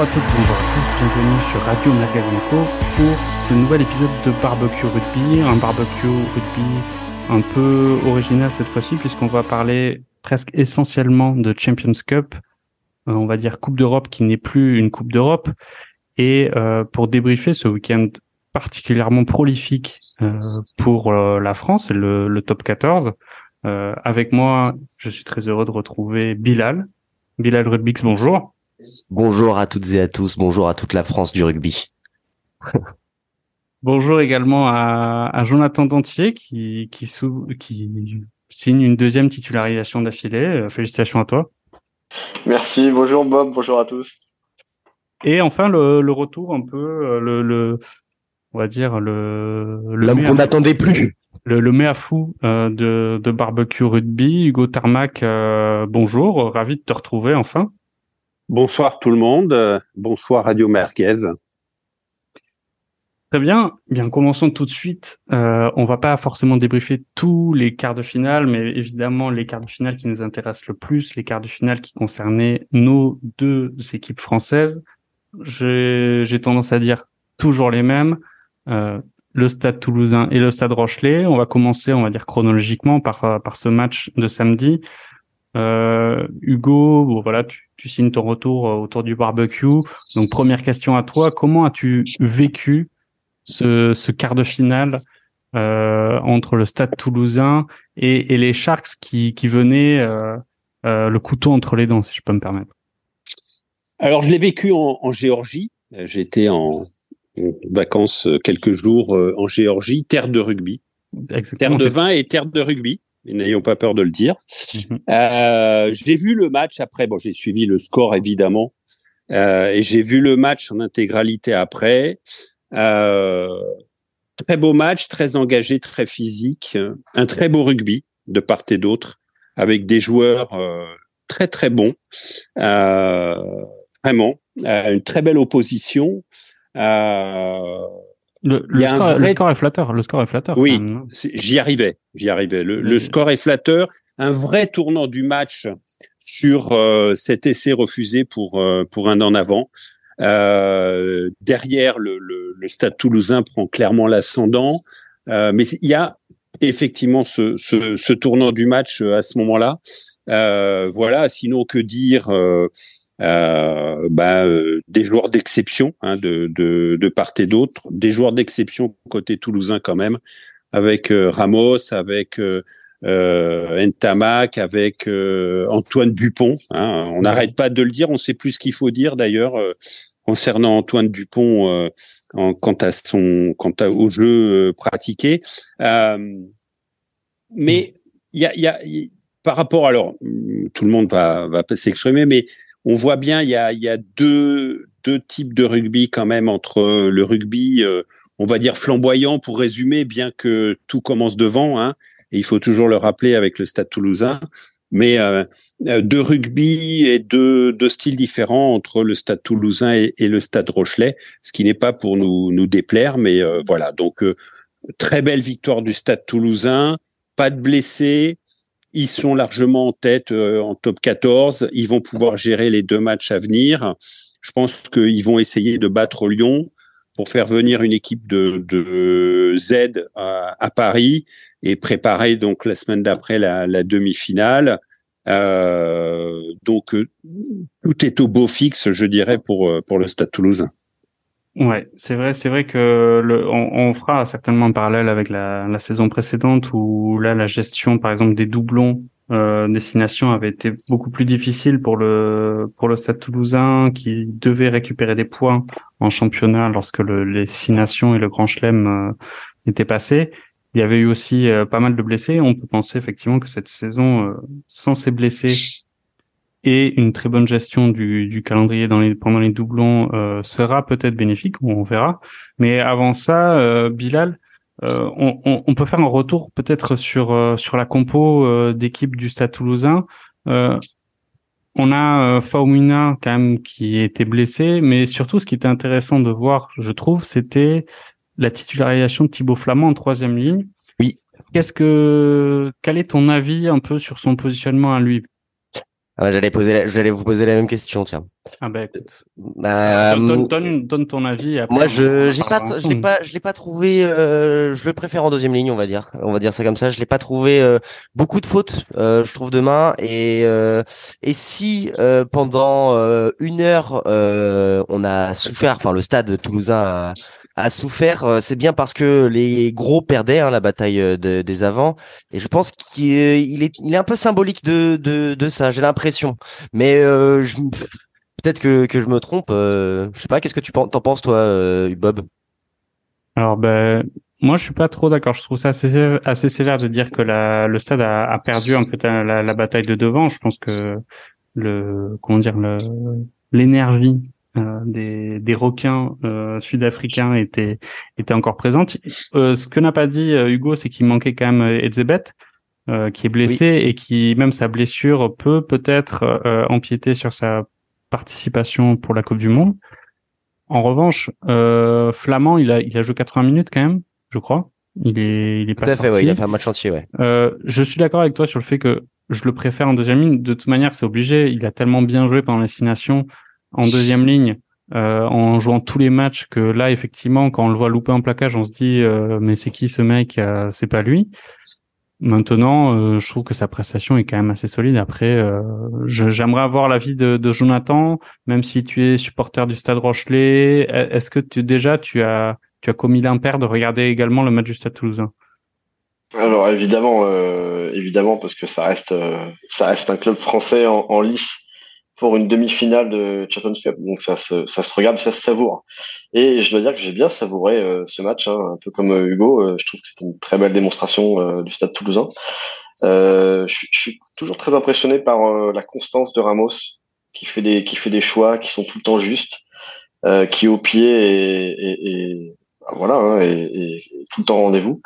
Bonjour à toutes, bonjour à tous, bienvenue sur Radio Magazineco pour ce nouvel épisode de Barbecue Rugby, un barbecue rugby un peu original cette fois-ci puisqu'on va parler presque essentiellement de Champions Cup, euh, on va dire Coupe d'Europe qui n'est plus une Coupe d'Europe, et euh, pour débriefer ce week-end particulièrement prolifique euh, pour la France, le, le top 14, avec moi, je suis très heureux de retrouver Bilal. Bilal Rubix, bonjour. Bonjour à toutes et à tous, bonjour à toute la France du rugby. bonjour également à, à, Jonathan Dantier qui, qui, qui signe une deuxième titularisation d'affilée. Euh, félicitations à toi. Merci, bonjour Bob, bonjour à tous. Et enfin le, le retour un peu, euh, le, le on va dire le, l'homme qu'on n'attendait plus. Le, le méa fou euh, de, de barbecue rugby, Hugo Tarmac, euh, bonjour, ravi de te retrouver enfin. Bonsoir tout le monde, bonsoir Radio Merguez. Très bien. Bien, commençons tout de suite. Euh, on va pas forcément débriefer tous les quarts de finale, mais évidemment les quarts de finale qui nous intéressent le plus, les quarts de finale qui concernaient nos deux équipes françaises. J'ai tendance à dire toujours les mêmes. Euh, le Stade Toulousain et le Stade Rochelet. On va commencer, on va dire chronologiquement par par ce match de samedi. Euh, Hugo, bon, voilà, tu, tu, signes ton retour autour du barbecue. Donc première question à toi, comment as-tu vécu ce, ce quart de finale euh, entre le Stade Toulousain et, et les Sharks qui, qui venaient euh, euh, le couteau entre les dents, si je peux me permettre? Alors je l'ai vécu en, en Géorgie. J'étais en, en, vacances quelques jours en Géorgie, terre de rugby, Exactement. terre de vin et terre de rugby. N'ayons pas peur de le dire. Mm -hmm. j'ai vu le match après. Bon, j'ai suivi le score évidemment, et j'ai vu le match en intégralité après. Euh, très beau match, très engagé, très physique, un très beau rugby de part et d'autre, avec des joueurs euh, très très bons, euh, vraiment, euh, une très belle opposition. Euh, le, le, score, vrai... le, score, est flatteur. Le score est flatteur. Oui, j'y arrivais, j'y arrivais. Le, le, score est flatteur. Un vrai tournant du match sur euh, cet essai refusé pour pour un en avant. Euh, derrière, le, le, le, Stade Toulousain prend clairement l'ascendant, euh, mais il y a effectivement ce, ce, ce, tournant du match euh, à ce moment-là. Euh, voilà. Sinon, que dire euh, bah, Des joueurs d'exception hein, de, de, de, part et d'autre, des joueurs d'exception côté toulousain quand même, avec Ramos, avec euh, Ntamak, avec Antoine Dupont. Hein. On n'arrête pas de le dire, on sait plus ce qu'il faut dire d'ailleurs concernant Antoine Dupont euh, en, quant à son quant à, au jeu euh, pratiqué. Euh, mais il y a, y a par rapport alors tout le monde va va pas s'exprimer, mais on voit bien il y a y a deux deux types de rugby quand même entre le rugby on va dire flamboyant pour résumer, bien que tout commence devant. Hein, et il faut toujours le rappeler avec le Stade Toulousain mais euh, euh, deux rugby et deux, deux styles différents entre le Stade Toulousain et, et le Stade Rochelet, ce qui n'est pas pour nous nous déplaire, mais euh, voilà. Donc euh, très belle victoire du Stade Toulousain, pas de blessés, ils sont largement en tête en top 14, ils vont pouvoir gérer les deux matchs à venir. Je pense qu'ils vont essayer de battre Lyon pour faire venir une équipe de, de Z à, à Paris et préparer donc la semaine d'après la, la demi-finale. Euh, donc euh, tout est au beau fixe, je dirais, pour euh, pour le Stade Toulousain. Ouais, c'est vrai, c'est vrai que le, on, fera certainement un parallèle avec la, la, saison précédente où là la gestion, par exemple, des doublons euh, destination avait été beaucoup plus difficile pour le pour le Stade Toulousain qui devait récupérer des points en championnat lorsque le, les six nations et le Grand Chelem euh, étaient passés. Il y avait eu aussi euh, pas mal de blessés. On peut penser effectivement que cette saison, euh, sans ces blessés et une très bonne gestion du, du calendrier dans les, pendant les doublons, euh, sera peut-être bénéfique, on verra. Mais avant ça, Bilal, on, on, on, peut faire un retour peut-être sur sur la compo d'équipe du Stade Toulousain. on a Faumina quand même qui était blessé, mais surtout ce qui était intéressant de voir, je trouve, c'était la titularisation de Thibaut Flamand en troisième ligne. Oui. Qu'est-ce que, quel est ton avis un peu sur son positionnement à lui? Ah, j'allais poser, j'allais vous poser la même question, tiens. Ah bah écoute. Bah, donne, donne, donne, ton avis. Après, moi, je, j'ai pas, je l'ai pas, je l'ai pas trouvé. Euh, je le préfère en deuxième ligne, on va dire. On va dire ça comme ça. Je l'ai pas trouvé euh, beaucoup de fautes, euh, je trouve demain. Et euh, et si euh, pendant une heure on a souffert, enfin le stade toulousain a, a souffert, euh, c'est bien parce que les gros perdaient hein, la bataille euh, des avants. Et je pense qu'il est, il est un peu symbolique de, de, de ça, j'ai l'impression. Mais euh, peut-être que, que je me trompe. je sais pas, qu'est-ce que tu t'en penses, toi, Bob? Alors, ben, moi, je suis pas trop d'accord. Je trouve ça assez, assez sévère de dire que la, le stade a, a perdu un peu la, la, bataille de devant. Je pense que le, comment dire, l'énergie euh, des, des requins euh, sud-africains étaient étaient encore présentes. Euh, ce que n'a pas dit Hugo, c'est qu'il manquait quand même Edzebet, qui est blessé et qui même sa blessure peut peut-être empiéter sur sa participation pour la Coupe du Monde. En revanche, Flamand, il a il a joué 80 minutes quand même, je crois. Il est il est pas fait, ouais, il a fait un match entier, ouais. je suis d'accord avec toi sur le fait que je le préfère en deuxième ligne. De toute manière, c'est obligé. Il a tellement bien joué pendant l'assignation en deuxième ligne euh, en jouant tous les matchs que là effectivement quand on le voit louper en plaquage on se dit euh, mais c'est qui ce mec euh, c'est pas lui. Maintenant je trouve que sa prestation est quand même assez solide. Après j'aimerais avoir l'avis de, de Jonathan même si tu es supporter du Stade Rochelet. E-, est-ce que tu déjà tu as tu commis l'impair de regarder également le match du Stade Toulousain? Alors évidemment évidemment parce que ça reste ça reste un club français en, en lice pour une demi-finale de Champions Cup. Donc ça se, ça se regarde, ça se savoure. Et je dois dire que j'ai bien savouré euh, ce match, hein, un peu comme euh, Hugo. Euh, je trouve que c'était une très belle démonstration du Stade Toulousain. je, je, suis toujours très impressionné par la constance de Ramos, qui fait des qui fait des choix qui sont tout le temps justes, qui au pied bah, voilà, hein, et, tout le temps rendez-vous.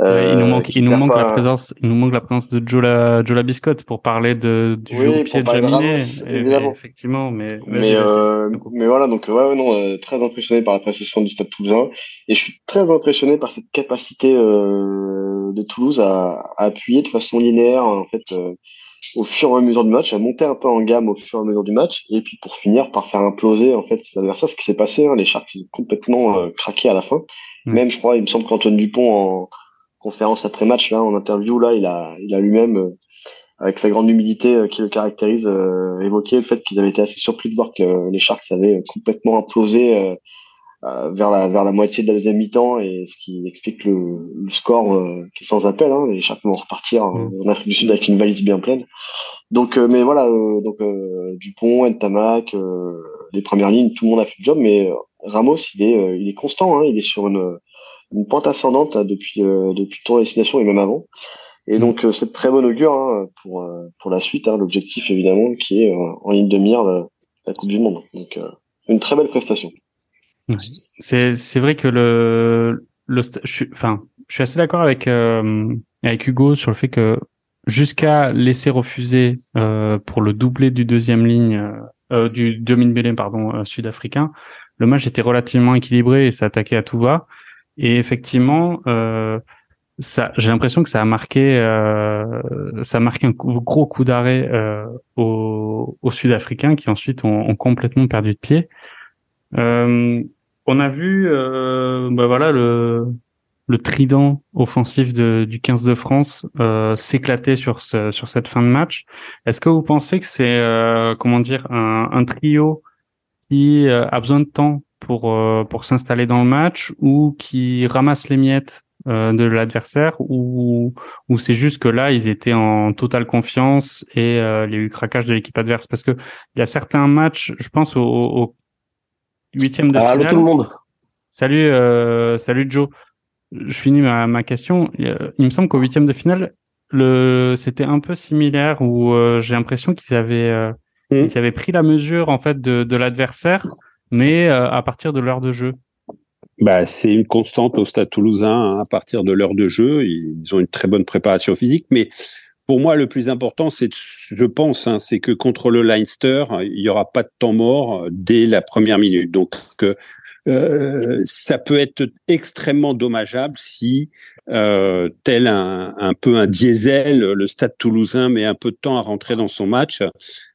Euh, il nous manque, il nous manque la présence, il nous manque la présence de Joe la, Biscotte pour parler de du jeu au pied de Jaminet, effectivement, mais mais, euh, mais voilà, donc ouais, non, euh, très impressionné par la prestation du Stade Toulousain. Et je suis très impressionné par cette capacité euh, de Toulouse à, à, appuyer de façon linéaire en fait au fur et à mesure du match, à monter un peu en gamme au fur et à mesure du match, et puis pour finir par faire imploser en fait ses adversaires, ce qui s'est passé, hein, les Sharks ils ont complètement euh, craqué à la fin. Mm. Même je crois, il me semble qu'Antoine Dupont en conférence après match là, en interview là, il a il a lui-même euh, avec sa grande humilité euh, qui le caractérise évoqué le fait qu'ils avaient été assez surpris de voir que les Sharks avaient complètement implosé euh, vers la vers la moitié de la deuxième mi-temps et ce qui explique le, le score euh, qui est sans appel. Hein, les Sharks vont repartir mm. en Afrique du Sud avec une valise bien pleine. Donc, euh, mais voilà, donc Dupont, Ntamak, les premières lignes, tout le monde a fait le job, mais Ramos, il est il est constant. Hein, il est sur une une pente ascendante depuis depuis tour destination et même avant. Et mm. donc c'est très bon augure hein, pour pour la suite. Hein, L'objectif évidemment qui est en ligne de mire la, la Coupe du Monde. Donc une très belle prestation. C'est c'est vrai que le le je suis enfin je suis assez d'accord avec euh, avec Hugo sur le fait que jusqu'à laisser refuser euh, pour le doublé du deuxième ligne euh, euh du demi pardon euh, sud-africain, le match était relativement équilibré et ça attaquait à tout va. Et effectivement, ça, j'ai l'impression que ça a marqué, ça a marqué un gros coup d'arrêt aux, aux Sud-Africains qui ensuite ont, ont, complètement perdu de pied. Euh, on a vu, euh, bah voilà, le, trident offensif du 15 de France euh, s'éclater sur ce, sur cette fin de match. Est-ce que vous pensez que c'est euh, comment dire un, trio qui euh, a besoin de temps pour pour s'installer dans le match ou qui ramasse les miettes de l'adversaire ou ou c'est juste que là ils étaient en totale confiance et il y a eu craquage de l'équipe adverse? Parce que il y a certains matchs, je pense au Huitième de ah, finale. tout le monde. Salut, euh, salut Joe. Je finis ma, ma question. Il me semble qu'au huitième de finale, le c'était un peu similaire où euh, j'ai l'impression qu'ils avaient euh, mmh. ils avaient pris la mesure en fait de, de l'adversaire, mais euh, à partir de l'heure de jeu. Bah, c'est une constante au Stade Toulousain hein, à partir de l'heure de jeu. Ils ont une très bonne préparation physique, mais pour moi, le plus important, c'est, je pense, hein, c'est que contre le Leinster, il y aura pas de temps mort dès la première minute. Donc, euh, ça peut être extrêmement dommageable si euh, tel un, un peu un diesel. Le Stade Toulousain met un peu de temps à rentrer dans son match.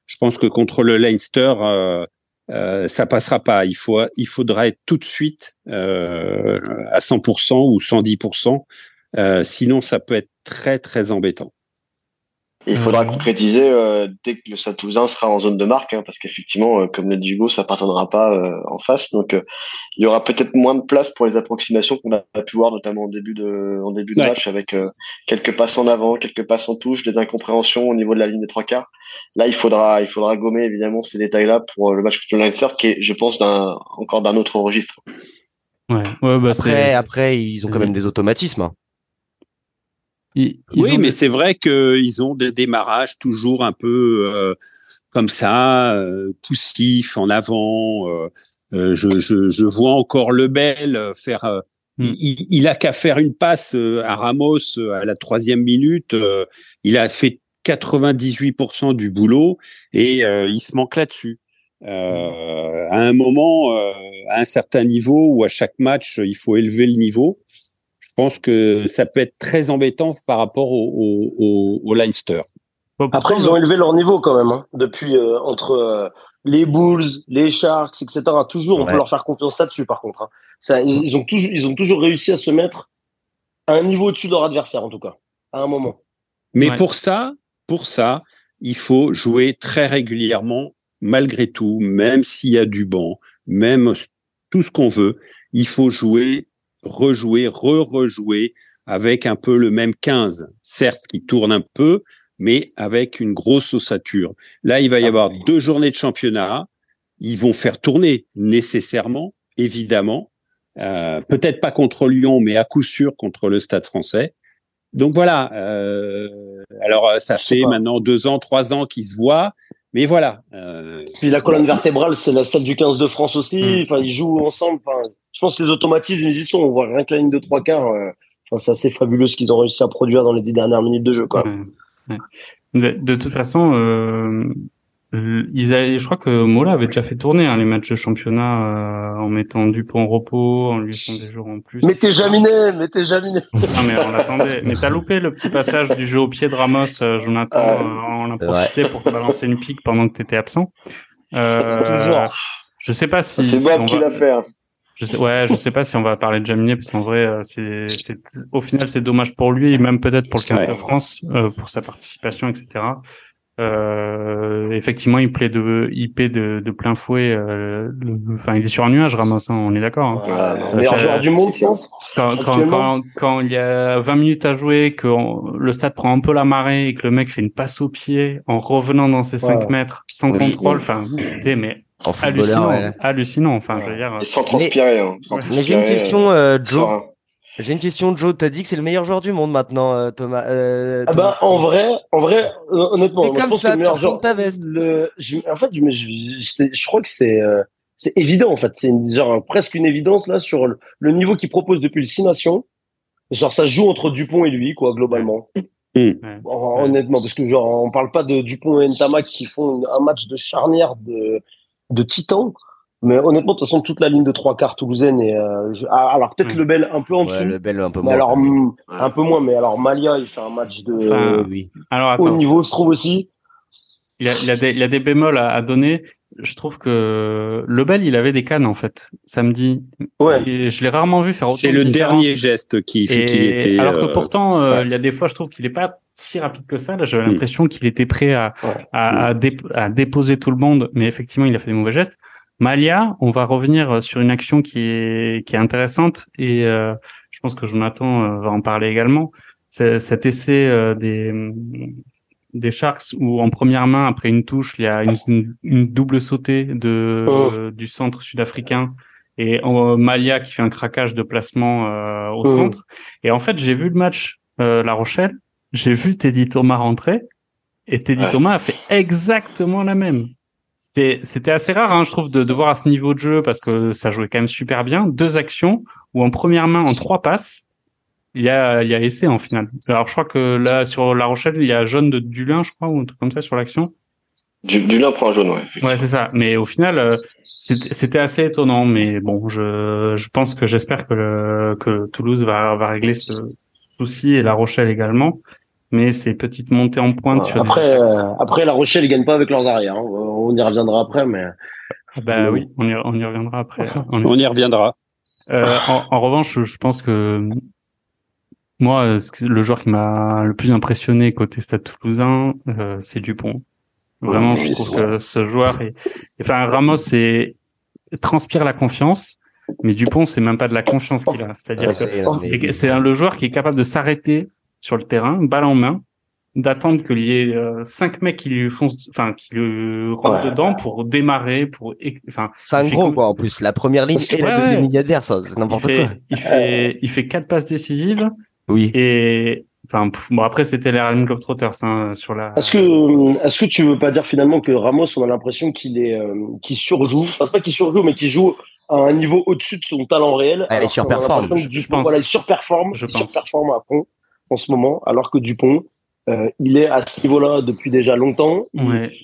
Je pense que contre le Leinster, euh, euh, ça passera pas. Il faut, il faudra être tout de suite euh, à 100% ou 110%. Euh, sinon, ça peut être très très embêtant il faudra concrétiser euh, dès que le Stade Toulousain sera en zone de marque, hein, parce qu'effectivement, euh, comme le dit Hugo, ça appartiendra pas euh, en face. Donc, il y aura peut-être moins de place pour les approximations qu'on a pu voir, notamment en début de, en début de match, avec quelques passes en avant, quelques passes en touche, des incompréhensions au niveau de la ligne des trois quarts. Là, il faudra, il faudra gommer évidemment ces détails-là pour le match contre le Leinster, qui est, je pense, d'un, encore d'un autre registre. Ouais. ouais bah après, après, ils ont quand même des automatismes. Oui, mais c'est vrai qu'ils ont des démarrages toujours un peu euh, comme ça, euh, poussifs en avant. Euh, euh je, je, je, vois encore Lebel faire. Hmm. Il, il, a qu'à faire une passe à Ramos à la troisième minute. il a fait 98% du boulot et il se manque là-dessus. à un moment, à un certain niveau ou à chaque match, il faut élever le niveau pense que ça peut être très embêtant par rapport au, au, au Leinster. Après, ils ont élevé leur niveau quand même hein, depuis euh, entre euh, les Bulls, les Sharks, etc. Toujours, on peut leur faire confiance là-dessus. Par contre, hein. ça, ils, ont toujours, ils ont toujours réussi à se mettre à un niveau au-dessus de leur adversaire, en tout cas, à un moment. Mais pour ça, pour ça, il faut jouer très régulièrement, malgré tout, même s'il y a du banc, même tout ce qu'on veut. Il faut jouer rejouer, re-rejouer avec un peu le même 15, certes qui tourne un peu, mais avec une grosse ossature. Là, il va y ah avoir deux journées de championnat. Ils vont faire tourner nécessairement, évidemment. Euh, Peut-être pas contre Lyon, mais à coup sûr contre le Stade Français. Donc voilà. Euh, alors ça fait maintenant deux ans, trois ans qu'ils se voient. Mais voilà. Euh, Puis la colonne vertébrale, c'est la salle du 15 de France aussi. Mm. Enfin, ils jouent ensemble. Enfin, je pense que les automatismes, ils y sont. On voit rien que la ligne de trois quarts. Euh, enfin, c'est assez fabuleux ce qu'ils ont réussi à produire dans les dix dernières minutes de jeu. Quoi. De, toute façon, euh, ils avaient, je crois que Mola avait déjà fait tourner hein, les matchs de championnat euh, en mettant Dupont en repos, en lui laissant des jours en plus. Mais t'es Jaminet, mais t'es Jaminet. Non mais on attendait. Mais t'as loupé le petit passage du jeu au pied de Ramos, euh, Jonathan. Euh, on a profité pour te balancer une pique pendant que t'étais absent. Euh, je sais pas si. C'est Bob qui l'a fait. Hein. Je sais, ouais, je sais pas si on va parler de Jaminet parce qu'en vrai, c'est, c'est, au final, c'est dommage pour lui et même peut-être pour le 15 de France, pour sa participation, etc. Euh, effectivement, il plaît de, il paie de, de plein fouet. Euh, enfin, il est sur un nuage, Ramos. Hein, on est d'accord. Hein. Ouais, meilleur joueur du monde, quand, quand, quand, quand, il y a 20 minutes à jouer, que le stade prend un peu la marée et que le mec fait une passe au pied en revenant dans ses 5 mètres sans contrôle. Enfin, c'était mais hallucinant, hallucinant. Enfin, je veux dire. Et sans transpirer. Hein, mais j'ai une question, euh, Joe. J'ai une question, Joe. T'as dit que c'est le meilleur joueur du monde maintenant, euh, Thomas. Euh, ah bah en vrai, en vrai, honnêtement, moi, je pense ça, que le meilleur joueur. Ta veste. Le, je, en fait, je, je, je, crois que c'est euh, c'est évident en fait. C'est genre presque une évidence là sur le, le niveau qu'il propose depuis le Six Nations. Genre ça joue entre Dupont et lui quoi globalement. Mmh. Honnêtement, parce que genre on parle pas de Dupont et Ntamak qui font un match de charnière de de titan. Mais honnêtement, de toute façon, toute la ligne de trois quarts toulousaine et euh, ah, alors peut-être le Bel un peu en dessous. le Bel un peu moins. Alors un peu moins, mais alors Malia, il fait un match de oui. alors, haut niveau, je trouve aussi. Il a, il a, des, il a des bémols à, à, donner. Je trouve que le Bel, il avait des cannes en fait samedi. Ouais. Et je l'ai rarement vu faire autant. C'est le dernier geste qui, qui était. Alors que euh, pourtant, euh, il y a des fois, je trouve qu'il est pas si rapide que ça. Là, j'avais mm. l'impression qu'il était prêt à, à, à, à, déposer tout le monde, mais effectivement, il a fait des mauvais gestes. Malia, on va revenir sur une action qui est, qui est intéressante et euh, je pense que Jonathan euh, va en parler également. C'est cet essai euh, des, des Sharks où en première main, après une touche, il y a une, une, double sautée de, oh. du centre sud-africain et Malia qui fait un craquage de placement au oh. centre. Et en fait, j'ai vu le match La Rochelle, j'ai vu Teddy Thomas rentrer et Teddy Thomas a fait exactement la même c'était assez rare, hein, je trouve, de, de voir à ce niveau de jeu parce que ça jouait quand même super bien. Deux actions où en première main, en trois passes, il y a, il y a essai en finale. Alors je crois que là sur La Rochelle, il y a jaune de Dulin, je crois, ou un truc comme ça sur l'action. Du, Dulin prend un jaune, ouais. Ouais, c'est ça. Mais au final, euh, c'était assez étonnant. Mais bon, je, je pense que j'espère que, que Toulouse va, va régler ce, souci et La Rochelle également. Mais ces petites montées en pointe sur après, après La Rochelle, ils gagnent pas avec leurs arrières. Hein. On y reviendra après, mais. Bah oui, on y, on y reviendra après. on y reviendra. Euh, en, en, revanche, je pense que moi, le joueur qui m'a le plus impressionné côté Stade Toulousain, euh, c'est Dupont. Vraiment, je trouve que ce joueur est, enfin, Ramos c'est transpire la confiance, mais Dupont c'est même pas de la confiance qu'il a. C'est-à-dire que c'est le joueur qui est capable de s'arrêter sur le terrain, balle en main, d'attendre qu'il y ait euh, cinq mecs qui lui font, enfin, qui le rentrent dedans pour démarrer, pour, enfin. C'est un gros, quoi, en plus. La première ligne et la deuxième ligne adverse, c'est n'importe quoi. Il fait, il fait quatre passes décisives. Oui. Et, enfin, bon, après, c'était les Harlem Globetrotters, hein, sur la. Est-ce que, est-ce que tu veux pas dire finalement que Ramos, on a l'impression qu'il est, euh, qu'il surjoue, enfin, pas qu'il surjoue, mais qu'il joue à un niveau au-dessus de son talent réel. Ah, il surperforme. Je, je pense. Voilà, il surperforme, je il surperforme à fond en ce moment, alors que Dupont, euh, il est à ce niveau-là depuis déjà longtemps.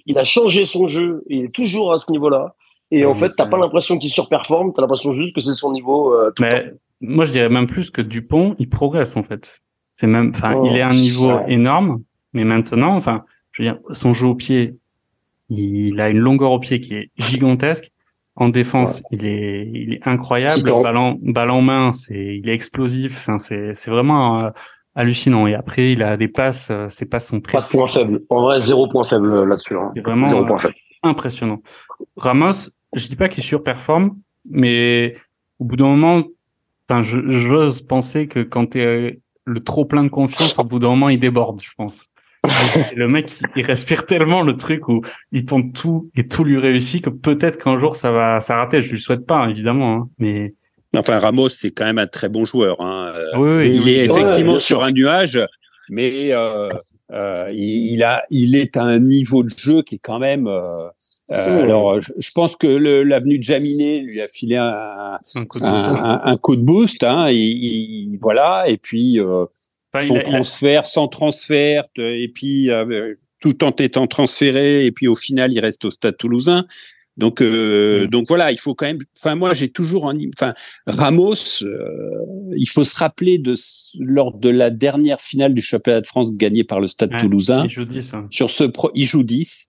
Il, a changé son jeu. Il est toujours à ce niveau-là. Et en fait, t'as pas l'impression qu'il surperforme. T'as l'impression juste que c'est son niveau. Euh, Mais moi, je dirais même plus que Dupont, il progresse en fait. C'est même, enfin, il est à un niveau énorme. Mais maintenant, enfin, je veux dire, son jeu au pied, il a une longueur au pied qui est gigantesque. En défense, il est, il est incroyable. Ballon, balle en main, c'est, il est explosif. Enfin, c'est, c'est vraiment. Euh, hallucinant. Et après, il a des passes, euh, ses passes sont très. Pas de point faible. En vrai, zéro point faible là-dessus. Hein. C'est vraiment zéro point faible. impressionnant. Ramos, je dis pas qu'il surperforme, mais au bout d'un moment, enfin, j'ose penser que quand tu es euh, le trop plein de confiance, au bout d'un moment, il déborde, je pense. le mec, il respire tellement le truc où il tente tout et tout lui réussit que peut-être qu'un jour ça va s'arrêter. Je lui souhaite pas, évidemment, hein, mais Enfin, Ramos, c'est quand même un très bon joueur. Hein. Oui, il est effectivement sur un nuage, mais euh, euh, il, a, il est à un niveau de jeu qui est quand même. Euh, euh alors, je, pense que l'avenue de Jaminet lui a filé un, un, coup, de un, un coup, de boost. Hein, et, voilà, et puis euh, son transfert, sans transfert, et puis tout en étant transféré, et puis au final, il reste au Stade Toulousain. Donc, euh, mm. donc voilà, il faut quand même. Enfin, moi, j'ai toujours un. Enfin, Ramos, euh, il faut se rappeler de lors de la dernière finale du championnat de France gagnée par le Stade Toulousain. Il joue 10. Hein. Sur ce, pro, il joue 10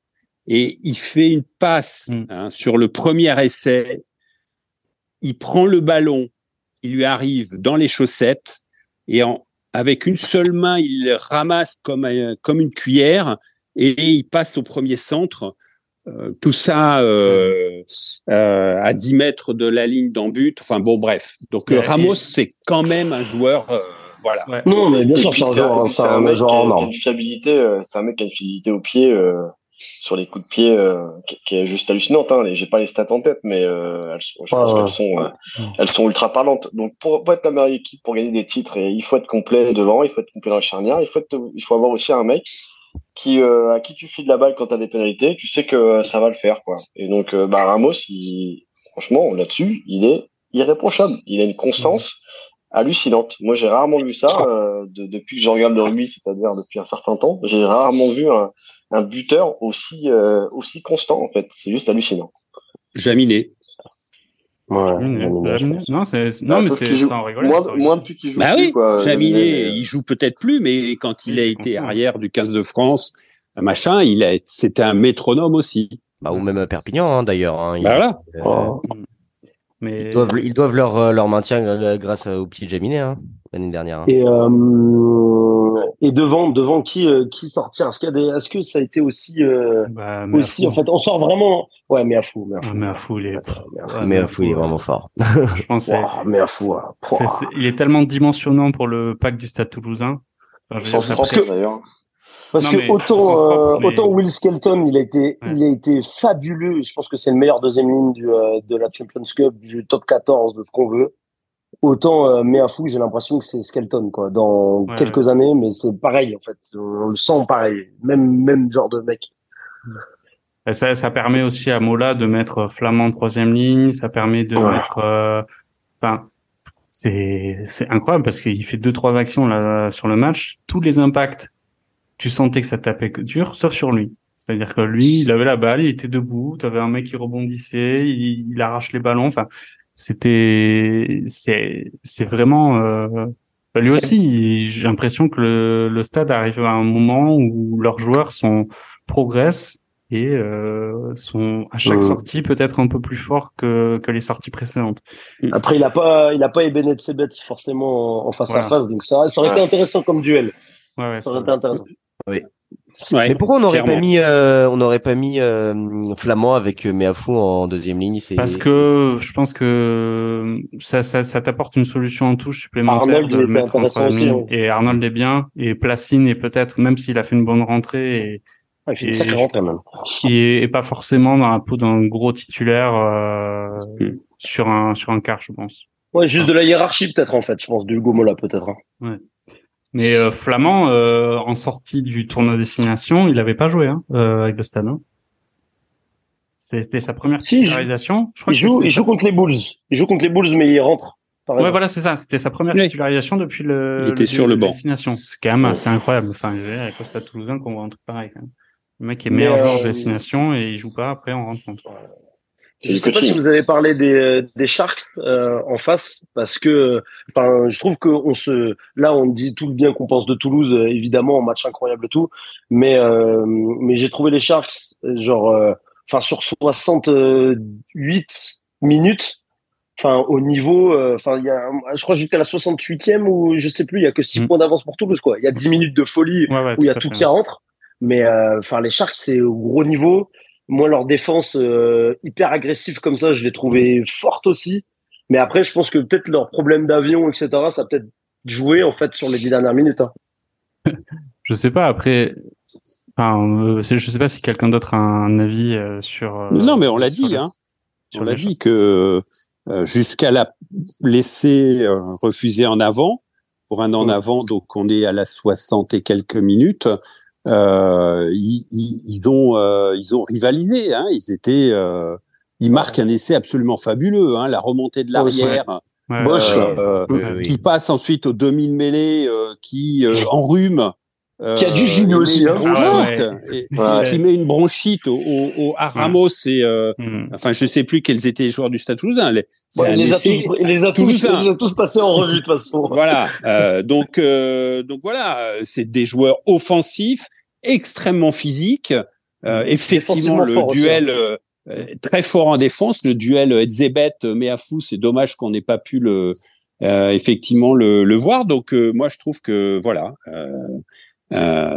et il fait une passe mm. hein, sur le premier essai. Il prend le ballon, il lui arrive dans les chaussettes et en, avec une seule main, il ramasse comme comme une cuillère et il passe au premier centre. Euh, tout ça euh, euh, à 10 mètres de la ligne d'en but. Enfin bon, bref. Donc Ramos, c'est quand même un joueur. voilà. Non, mais bien sûr, c'est un joueur. C'est un, mec qui a une fiabilité. C'est un mec qui a une fiabilité au pied. sur les coups de pied qui, est juste hallucinante. Hein. J'ai pas les stats en tête, mais elles, je pense qu'elles sont, elles sont ultra parlantes. Donc pour, pour, être la meilleure équipe, pour gagner des titres, il faut être complet devant, il faut être complet dans la charnière, il faut, être, il faut avoir aussi un mec qui euh, à qui tu files la balle quand tu as des pénalités, tu sais que euh, ça va le faire quoi. Et donc euh, bah Ramos, il, franchement là-dessus, il est irréprochable. Il a une constance hallucinante. Moi, j'ai rarement vu ça depuis que je regarde le rugby, c'est-à-dire depuis un certain temps. J'ai rarement vu un, un buteur aussi aussi constant en fait. C'est juste hallucinant. Jaminé. Non, c'est non, mais c'est sans rigoler. Moins, depuis qu'il joue. Bah oui, quoi, Jaminet, il joue peut-être plus, mais quand il a été arrière du 15 de France, machin, il a, c'était un métronome aussi. Bah, ou même à Perpignan, hein, d'ailleurs. Hein, bah voilà. Euh, oh. Mais... Ils doivent, ils doivent leur, euh, leur maintien grâce au petit Jaminet, hein, l'année dernière. Hein. Et, euh, et devant, devant qui, euh, qui sortir Est-ce qu'il y a des, est-ce que ça a été aussi, euh, bah, aussi, en fait, on sort vraiment, Ouais, mais à fou. Mais à fou, il est, mais à fou, il est vraiment fort. je pense. mais à fou. il est tellement dimensionnant pour le pack du Stade Toulousain. Enfin, je parce que, d'ailleurs. Parce que autant, euh, autant Will Skelton, il a été, il a été fabuleux. Je pense que c'est le meilleur deuxième ligne du, euh, de la Champions Cup, du top 14, de ce qu'on veut. Autant, euh, mais à fou, j'ai l'impression que c'est Skelton, quoi, dans quelques années, mais c'est pareil, en fait. On le sent pareil. Même, même genre de mec. Ça, ça permet aussi à Mola de mettre Flamand en troisième ligne. Ça permet de mettre. Euh, enfin, c'est c'est incroyable parce qu'il fait deux trois actions là sur le match. Tous les impacts, tu sentais que ça tapait dur, sauf sur lui. C'est-à-dire que lui, il avait la balle, il était debout. Tu avais un mec qui rebondissait, il, il arrache les ballons. Enfin, c'était c'est c'est vraiment. Euh, lui aussi, j'ai l'impression que le, le, stade arrive à un moment où leurs joueurs sont progressent et euh, sont à chaque sortie peut-être un peu plus forts que, que les sorties précédentes. Après, il a pas, il a pas Ebenet Sebet forcément en face à face, donc ça, ça aurait été intéressant comme duel. Ouais, ouais, ça aurait été intéressant. Oui. Ouais, mais pourquoi on n'aurait pas mis euh, on n'aurait pas mis euh, Flamand avec euh, Meafou en deuxième ligne c'est parce que je pense que ça ça, ça t'apporte une solution en touche supplémentaire Arnold de le mettre entre aussi, hein. et Arnold est bien et Placine est peut-être même s'il a fait une bonne rentrée et Ouais, il fait une sacrée rentrée même. et, et pas forcément dans la peau d'un gros titulaire euh, Mm. sur un sur un quart je pense. Ouais, juste de la hiérarchie peut-être en fait, je pense, du Hugo Mola peut-être. hein. Mais euh, Flamand euh, en sortie du tournoi destination, il avait pas joué hein, euh, avec le Stade. hein. C'était sa première Si, titularisation. Je crois Il joue, il sa- joue contre les Bulls. Il joue contre les Bulls, mais il rentre. Par Ouais, exemple. voilà, c'est ça. C'était sa première Oui. titularisation depuis le. Il était sur le banc. Destination. C'est quand même assez incroyable. Enfin, avec le Stade Toulousain qu'on voit un truc pareil. Quand même. Le mec est meilleur euh, joueur de destination et il joue pas. Après, on rentre compte. Je sais pas si vous avez parlé des, des Sharks euh, en face, parce que, enfin, je trouve que on se, là, on dit tout le bien qu'on pense de Toulouse, euh, évidemment, en match incroyable et tout, mais euh, mais j'ai trouvé les Sharks, euh, genre, euh, enfin, sur 68 minutes, enfin, au niveau, euh, enfin, il y a, je crois jusqu'à la 68e ou je sais plus, il y a que 6 Mm. points d'avance pour Toulouse, quoi. Il y a 10 minutes de folie Ouais, ouais, où il y a tout qui rentre. Mais euh, enfin, les Sharks, c'est au gros niveau. Moi, leur défense euh, hyper agressive comme ça, je l'ai trouvé forte aussi. Mais après, je pense que peut-être leur problème d'avion, etc., ça a peut-être joué en fait sur les dix dernières minutes. hein. Je sais pas. Après, enfin, euh, je sais pas si quelqu'un d'autre a un avis euh, sur. euh, Non, mais on l'a dit, hein. sur On l'a dit que euh, jusqu'à la laisser euh, refuser en avant, pour un en avant, donc on est à la 60 et quelques minutes, euh, ils, ils, ils ont euh, ils ont rivalisé, hein. Ils étaient euh, ils marquent un essai absolument fabuleux, hein, la remontée de l'arrière, Bosch, ouais, euh, qui passe ensuite au demi de mêlée, euh, qui euh, enrhume. Euh, Qui a du jus, lui met aussi, hein. bronchite, Ah et- Ouais. et qui met une bronchite au, au, au- à Ramos et euh, Hmm. enfin je sais plus quels étaient les joueurs du Stade Toulousain. Les- les a tous, il les a tous, toulousain. les a tous passés en revue de toute façon. Voilà. euh, donc euh, donc voilà, euh, c'est des joueurs offensifs, extrêmement physiques. Euh, effectivement, le fort aussi, duel euh, euh, très fort en défense, le duel Edzebet Meafou, c'est dommage qu'on n'ait pas pu le euh, effectivement le, le voir. Donc euh, moi je trouve que voilà, euh, euh,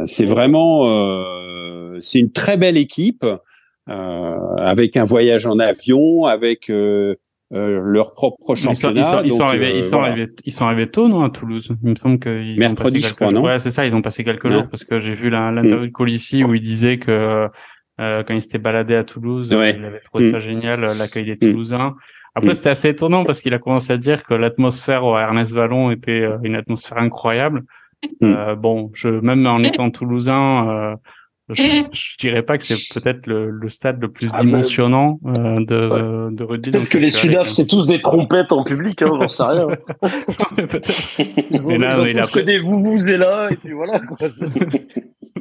c'est vraiment euh, c'est une très belle équipe euh, avec un voyage en avion, avec euh, euh, leur propre Ils sont, championnat. ils sont, ils sont Donc, arrivés, euh, ils sont voilà. arrivés, ils sont arrivés tôt, non, à Toulouse? Il me semble qu'ils ont Mercredi, passé je quelques crois, jours. non Ouais, c'est ça, ils ont passé quelques jours parce que j'ai vu l'interview de Colissi où il disait que euh, quand il s'était baladé à Toulouse, Ouais. il avait trouvé Mm. ça génial, euh, l'accueil des Mm. Toulousains. Après, Mm. c'était assez étonnant parce qu'il a commencé à dire que l'atmosphère au Ernest Vallon était euh, une atmosphère incroyable. Mm. Euh, bon, je, même en étant Toulousain, euh, je, je dirais pas que c'est peut-être le, le stade le plus Ah, dimensionnant euh, de, de rugby. Peut-être que les Sudaf, c'est tous des trompettes en public, hein, j'en sais rien. Mais là, il a que des vous et là, et puis voilà, quoi.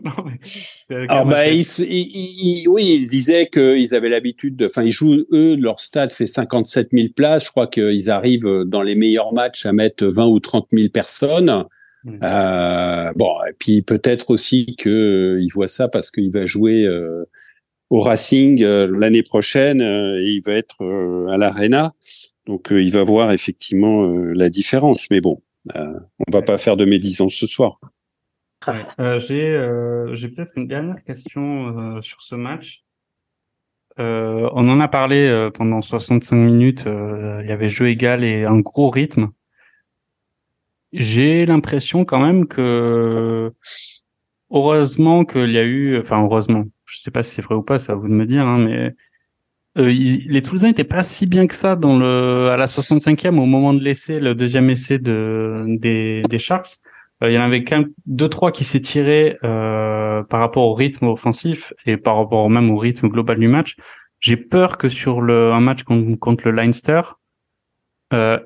Non, mais c'était quand Alors bah, ils ils- ils- oui, ils disaient qu'ils avaient l'habitude de, enfin, ils jouent eux, leur stade fait 57 000 places. Je crois qu'ils arrivent dans les meilleurs matchs à mettre 20 ou 30 000 personnes. Mm. Euh, bon, et puis peut-être aussi que euh, il voit ça parce qu'il va jouer euh, au Racing euh, l'année prochaine euh, et il va être euh, à l'Arena. Donc euh, il va voir effectivement euh, la différence. Mais bon, euh, on va pas faire de médisance ce soir. Ouais. Euh, j'ai euh, j'ai peut-être une dernière question euh, sur ce match. Euh, on en a parlé euh, pendant 65 minutes. euh, il y avait jeu égal et un gros rythme. J'ai l'impression quand même que heureusement qu'il y a eu, enfin heureusement, je sais pas si c'est vrai ou pas, c'est à vous de me dire, hein, mais euh, les Toulousains étaient pas si bien que ça dans le à la 65e au moment de l'essai, le deuxième essai de des, des Sharks. Euh, il y en avait qu'un, deux, trois qui s'est tiré euh, par rapport au rythme offensif et par rapport même au rythme global du match. J'ai peur que sur le un match contre, contre le Leinster, euh,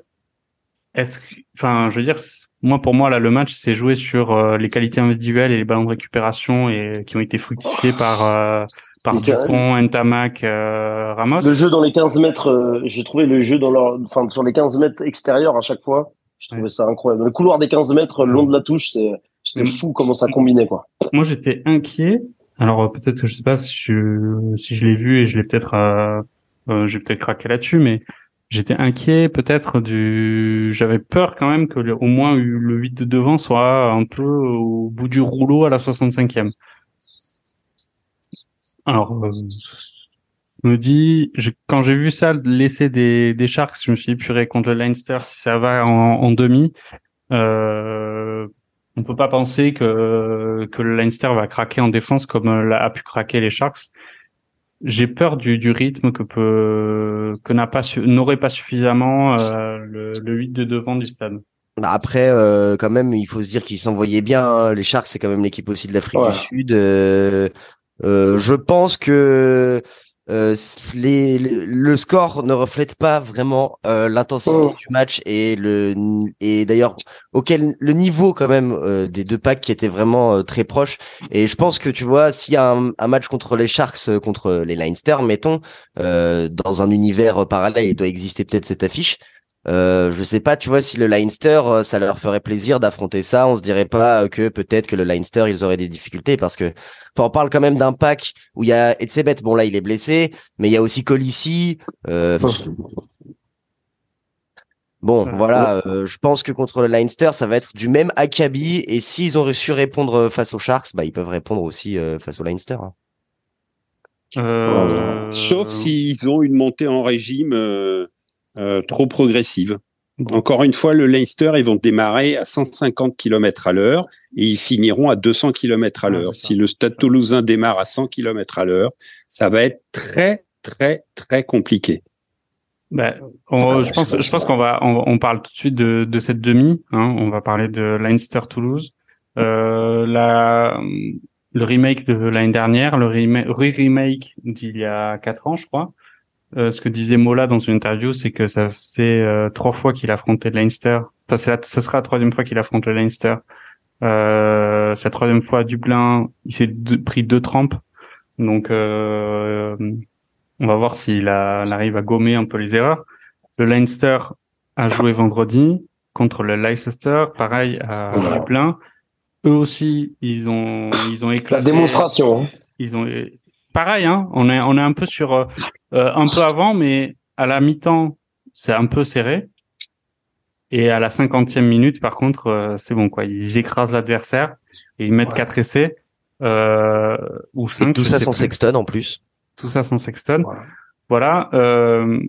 est-ce, enfin, je veux dire, moi pour moi là, le match c'est joué sur euh, les qualités individuelles et les ballons de récupération et qui ont été fructifiés par euh, par Dupont, Ntamak, euh, Ramos. Le jeu dans les 15 mètres, euh, j'ai trouvé le jeu dans leur, enfin, sur les 15 mètres extérieurs à chaque fois. Je trouvais ça incroyable. Le couloir des 15 mètres, le long de la touche, c'est c'était fou comment ça combinait quoi. Moi j'étais inquiet. Alors peut-être que je sais pas si je si je l'ai vu et je l'ai peut-être euh j'ai peut-être craqué là-dessus, mais j'étais inquiet peut-être du j'avais peur quand même que au moins le 8 de devant soit un peu au bout du rouleau à la 65e. Alors euh, je me dis quand j'ai vu ça laisser des des Sharks, je me suis dit purée contre le Leinster si ça va en, en demi euh, on peut pas penser que que le Leinster va craquer en défense comme a pu craquer les Sharks j'ai peur du, du rythme que peut que n'a pas n'aurait pas suffisamment euh, le, le 8 de devant du stade. Bah après, euh, quand même, il faut se dire qu'ils s'envoyaient bien. Hein. Les Sharks, c'est quand même l'équipe aussi de l'Afrique du Sud. Euh, euh, je pense que euh, les, le score ne reflète pas vraiment euh, l'intensité oh. du match et le et d'ailleurs auquel le niveau quand même euh, des deux packs qui étaient vraiment très proches et je pense que tu vois s'il y a un, un, match contre les Sharks contre les Leinster mettons dans un univers parallèle il doit exister peut-être cette affiche euh, je sais pas, tu vois, si le Leinster, euh, ça leur ferait plaisir d'affronter ça, on se dirait pas que peut-être que le Leinster, ils auraient des difficultés parce que on parle quand même d'un pack où il y a Etzebet, bon là il est blessé, mais il y a aussi Colissi. Euh... Bon, voilà, euh, je pense que contre le Leinster, ça va être du même acabit et s'ils ont su répondre face aux Sharks, bah ils peuvent répondre aussi face au Leinster. Hein. Sauf s'ils ont une montée en régime euh, trop progressive. Encore une fois, le Leinster, ils vont démarrer à 150 km à l'heure et ils finiront à 200 km à l'heure. si le Stade Toulousain démarre à 100 km à l'heure, ça va être très, très, très compliqué. Ben, je pense, je pense qu'on va, on, parle tout de suite de, de cette demi. Hein, on va parler de Leinster Toulouse. Euh, la, le remake de l'année dernière, le remake, remake d'il y a quatre ans, je crois. Euh, ce que disait Mola dans une interview, c'est que ça c'est euh, trois fois qu'il affrontait Leinster. Enfin, c'est ce sera la troisième fois qu'il affronte le Leinster. Euh, sa troisième fois à Dublin, il s'est pris deux trempes. Donc, euh, on va voir s'il arrive à gommer un peu les erreurs. Le Leinster a joué vendredi contre le Leicester, pareil à Dublin. Eux aussi, ils ont ils ont éclaté. La démonstration. Hein. Ils ont pareil, hein, on est on est un peu sur euh, euh, un peu avant, mais à la mi-temps c'est un peu serré. Et à la cinquantième minute, par contre, euh, c'est bon quoi. Ils écrasent l'adversaire et ils mettent quatre essais euh, ou cinq. tout ça sans Sexton en plus. Tout ça sans Sexton. Voilà. Euh,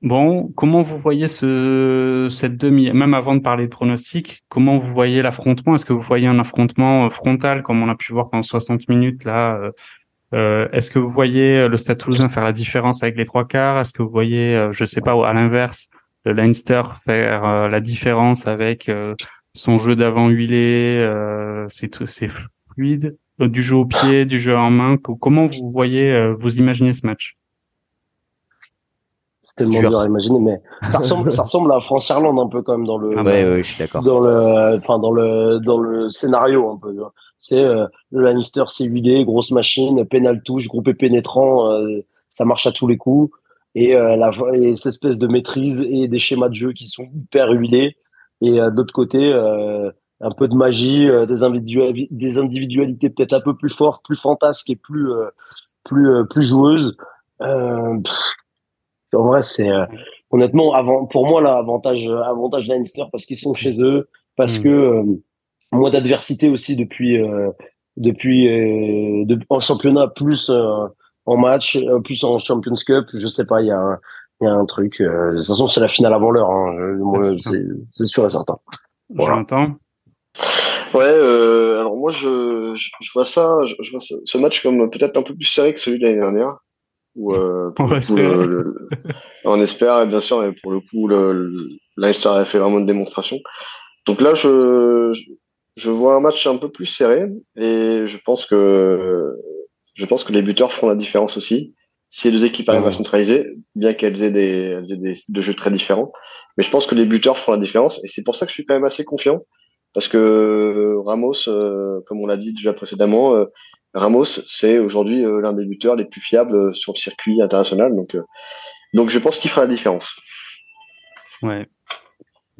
bon, comment vous voyez ce cette demi, même avant de parler de pronostic, comment vous voyez l'affrontement? Est-ce que vous voyez un affrontement frontal comme on a pu voir pendant 60 minutes là euh, Est-ce que vous voyez euh, le Stade Toulousain faire la différence avec les trois quarts? Est-ce que vous voyez, euh, je sais pas, à l'inverse, le Leinster faire euh, la différence avec son jeu d'avant huilé, c'est c'est fluide, du jeu au pied, du jeu en main? Comment vous voyez, vous imaginez ce match? C'est tellement dur à imaginer, mais ça ressemble, ça ressemble à France-Irlande un peu quand même dans le, ah ouais, ouais, je suis d'accord. Dans le, enfin dans le, dans le scénario un peu. C'est euh, le Lannister c'est huilé, grosse machine, pénal touche, groupé pénétrant, euh, ça marche à tous les coups. Et, euh, la, et cette espèce de maîtrise et des schémas de jeu qui sont hyper huilés. Et d'autre côté, un peu de magie, des, individualités, des individualités peut-être un peu plus fortes, plus fantasques et plus plus plus joueuses. en vrai, c'est honnêtement avant pour moi l'avantage avantage Leinster parce qu'ils sont chez eux, parce mmh. que moins d'adversité aussi depuis euh, depuis euh, en championnat plus euh, en match plus en Champions Cup. Je sais pas il y a un, il y a un truc de toute façon c'est la finale avant l'heure hein. c'est sûr et certain. Voilà. j'entends ouais alors moi je, je, vois ça je, vois ce, match comme peut-être un peu plus serré que celui de l'année dernière où on, espère bien sûr et pour le coup le, Leicester a fait vraiment une démonstration. Donc là je, je vois un match un peu plus serré et je pense que je pense que les buteurs font la différence aussi. Si les deux équipes arrivent à centraliser, bien qu'elles aient des, elles aient des de jeux très différents, mais je pense que les buteurs font la différence et c'est pour ça que je suis quand même assez confiant. Parce que Ramos, euh, comme on l'a dit déjà précédemment, euh, Ramos c'est aujourd'hui euh, l'un des buteurs les plus fiables sur le circuit international, donc donc je pense qu'il fera la différence. Ouais,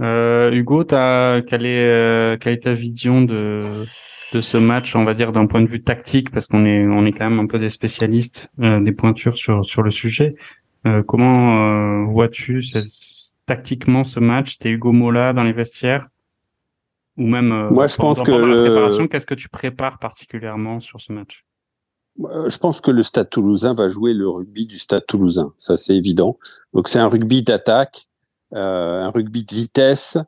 Euh, Hugo, as, quelle, est, euh, quelle est ta vision de, de ce match, on va dire d'un point de vue tactique, parce qu'on est, on est quand même un peu des spécialistes, euh, des pointures sur, sur le sujet. Euh, comment vois-tu tactiquement ce match? T'es Hugo Mola dans les vestiaires? Ou même Moi, je pense que la préparation, qu'est-ce que tu prépares particulièrement sur ce match? Je pense que le Stade Toulousain va jouer le rugby du Stade Toulousain, ça c'est évident. Donc c'est un rugby d'attaque, euh, un rugby de vitesse.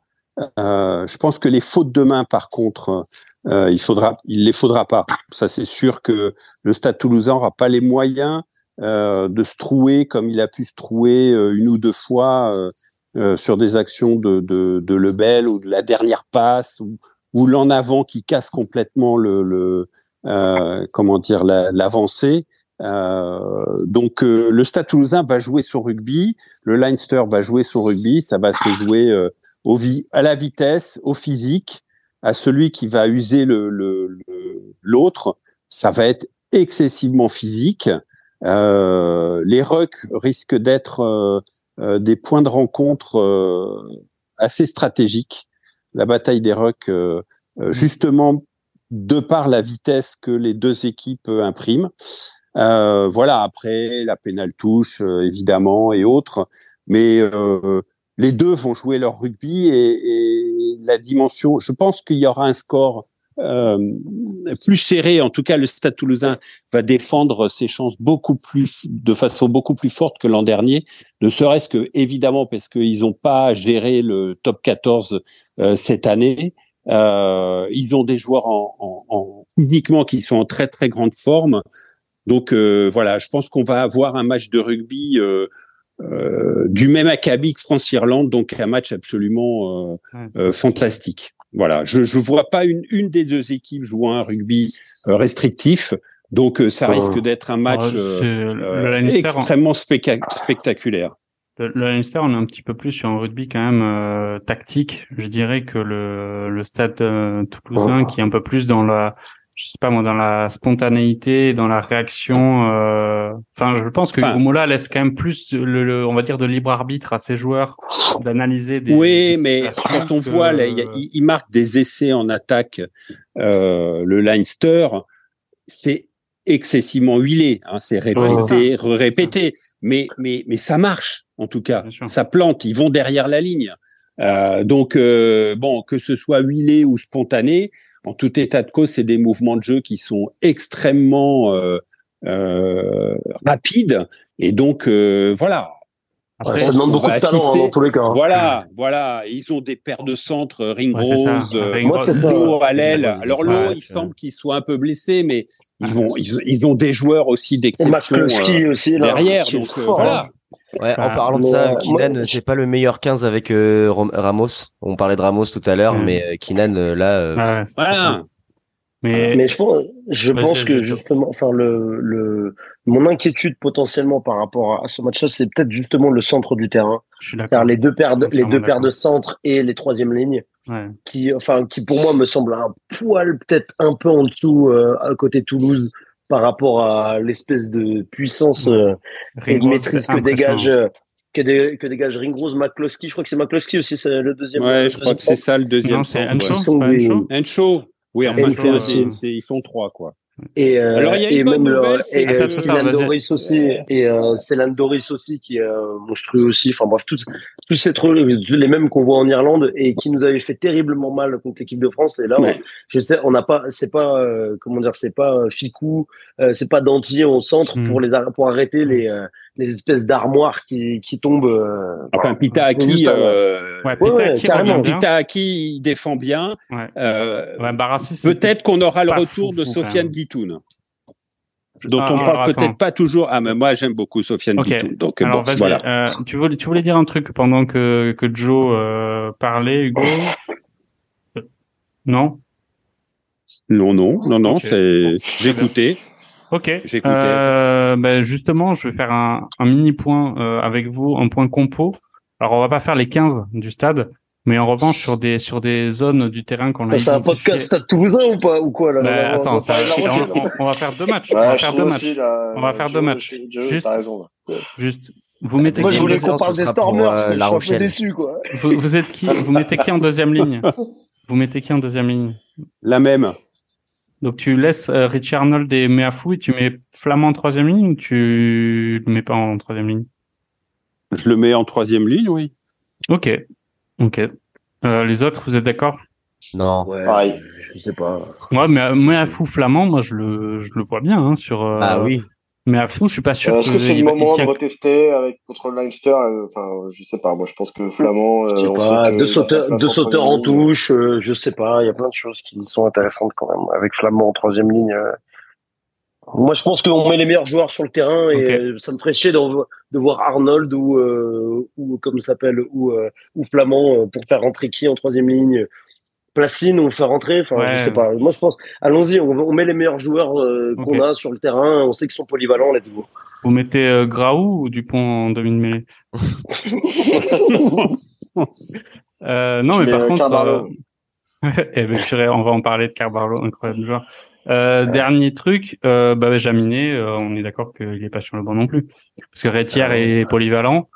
Euh, je pense que les fautes de main, par contre, euh, il faudra, il les faudra pas. Ça, c'est sûr que le Stade Toulousain aura pas les moyens de se trouer comme il a pu se trouer une ou deux fois sur des actions de, de, de, Lebel ou de la dernière passe ou, ou l'en avant qui casse complètement le, le comment dire l'avancée. Euh, donc euh, le Stade Toulousain va jouer son rugby, le Leinster va jouer son rugby, ça va se jouer euh, au à la vitesse, au physique, à celui qui va user le l'autre, ça va être excessivement physique. les rucks risquent d'être des points de rencontre assez stratégiques. La bataille des rucks, justement de par la vitesse que les deux équipes impriment. Euh, voilà, après, la pénale touche, euh, évidemment, et autres. Mais euh, les deux vont jouer leur rugby et, la dimension, je pense qu'il y aura un score plus serré. En tout cas, le Stade toulousain va défendre ses chances beaucoup plus, de façon beaucoup plus forte que l'an dernier. Ne serait-ce que, évidemment, parce qu'ils n'ont pas géré le top 14 cette année. ils ont des joueurs en, en, en, physiquement qui sont en très très grande forme. Donc euh, voilà, je pense qu'on va avoir un match de rugby euh, euh, du même acabit que France-Irlande, donc un match absolument fantastique. Voilà, je ne vois pas une, une des deux équipes jouer un rugby restrictif. Donc ça risque d'être un match extrêmement spectaculaire. Le, Leinster, on est un petit peu plus sur un rugby quand même tactique, je dirais, que le, le stade toulousain, qui est un peu plus dans la je sais pas moi, dans la spontanéité, dans la réaction. Euh... Enfin, je pense que enfin, laisse quand même plus, le, on va dire, de libre arbitre à ses joueurs d'analyser des. Oui, mais quand on voit, là, il, il, marque des essais en attaque. Euh, le Leinster, c'est excessivement huilé. Hein, c'est répété, ouais, répété. Mais mais mais ça marche en tout cas. Ça plante. Ils vont derrière la ligne. Euh, donc euh, bon, que ce soit huilé ou spontané, en tout état de cause, c'est des mouvements de jeu qui sont extrêmement euh, euh, rapides. Et donc, euh, voilà. Après, ça demande beaucoup de talent hein, dans tous les cas. Hein. Voilà, voilà. Ils ont des paires de centres, Ringrose, ouais, à l'aile. Alors l'eau, il semble qu'il soit un peu blessé, mais ils vont, ils, ont des joueurs aussi d'exception aussi derrière. Donc voilà. Ouais, en parlant de ça, Kinan, c'est pas le meilleur 15 avec euh, Ramos. On parlait de Ramos tout à l'heure, mais euh, Kinan, euh, là. voilà. Mais, mais je pense, je pense que justement, enfin le, le, mon inquiétude potentiellement par rapport à ce match-là, c'est peut-être justement le centre du terrain. Je suis les deux paires de, les deux paires de centre et les troisième lignes, ouais. qui, enfin, qui pour moi me semble un poil peut-être un peu en dessous à côté Toulouse par rapport à l'espèce de puissance euh, et de maîtrise que dégage que, que dégage Ringrose, McCloskey. Je crois que c'est McCloskey aussi, c'est le deuxième. Ouais, je crois que c'est ça le deuxième. Non, c'est Encho. Oui, enfin, ils sont trois, quoi. Et euh, alors il y a une bonne nouvelle, c'est euh, Doris aussi et euh, Doris aussi qui est euh, monstrueux aussi. Enfin bref, tous tous ces trucs les mêmes qu'on voit en Irlande et qui nous avaient fait terriblement mal contre l'équipe de France. Et là, on, je sais, on n'a pas, c'est pas euh, comment dire, c'est pas euh, Ficou, c'est pas Dentier au centre hmm. pour les pour arrêter les les espèces d'armoires qui, qui tombent. Euh, enfin, Pitaaki, euh, ouais, Pitaaki, il défend bien. Ouais. Euh, peut-être qu'on aura le retour de Sofiane Guitoun. Dont ah, on parle peut-être pas toujours. Ah, mais moi j'aime beaucoup Sofiane okay. Guitoun. Donc alors, bon, voilà. Euh, tu voulais, tu voulais dire un truc pendant que que Joe euh, parlait, Hugo? Non? Non, non, non, non. Okay. C'est. J'écoutais. Ok. Euh, ben justement, je vais faire un, un mini point euh, avec vous, un point compo. Alors, on va pas faire les 15 du stade, mais en revanche sur des sur des zones du terrain qu'on a. C'est un podcast Stade Toulousain ou pas ou quoi là, ben, Attends, ça, on, on, va faire deux matchs. Ouais, on va faire deux matchs. Là, on va faire deux matchs. juste, raison, juste vous mettez Moi, qui je en voulais deuxième- qu'on parle des Stormers. euh, je suis un peu déçu, quoi. vous, vous êtes qui Vous mettez qui en deuxième ligne? Vous mettez qui en deuxième ligne? La même. Donc tu laisses euh, Richie Arnold et Meafou et tu mets Flamand en troisième ligne ou tu le mets pas en troisième ligne? Je le mets en troisième ligne, oui. Ok, ok. Euh, les autres, vous êtes d'accord? Non. Ouais, Pareil. je sais pas. Ouais, mais Meafou Flamand, moi je le je le vois bien hein, sur. euh, Ah oui. Meafou, je suis pas sûr. Euh, Est-ce que c'est le moment de retester avec contre le Leinster euh, Enfin, je sais pas. Moi, je pense que Flamand. Je euh, sais on pas, sait deux sauteurs, deux en sauteurs en touche, euh, je sais pas, il y a plein de choses qui sont intéressantes quand même, avec Flamand en troisième ligne. euh. Moi, je pense qu'on met les meilleurs joueurs sur le terrain et euh, ça me ferait chier de, de voir Arnold ou, euh, ou comme ça s'appelle, ou, euh, ou Flamand pour faire rentrer qui en troisième ligne Placine ou faire rentrer, enfin, Ouais. je sais pas. Moi, je pense, allons-y, on, on met les meilleurs joueurs euh, qu'on a sur le terrain, on sait qu'ils sont polyvalents, let's go. Vous mettez euh, Graou ou Dupont en demi-mêlée euh, Non, Je mais par euh, contre, euh, eh ben, purée, on va en parler de Carbarlo, incroyable joueur. Euh, Dernier truc, euh, bah, Jaminet, euh, on est d'accord qu'il est pas sur le banc non plus, parce que Rétière Euh, est polyvalent.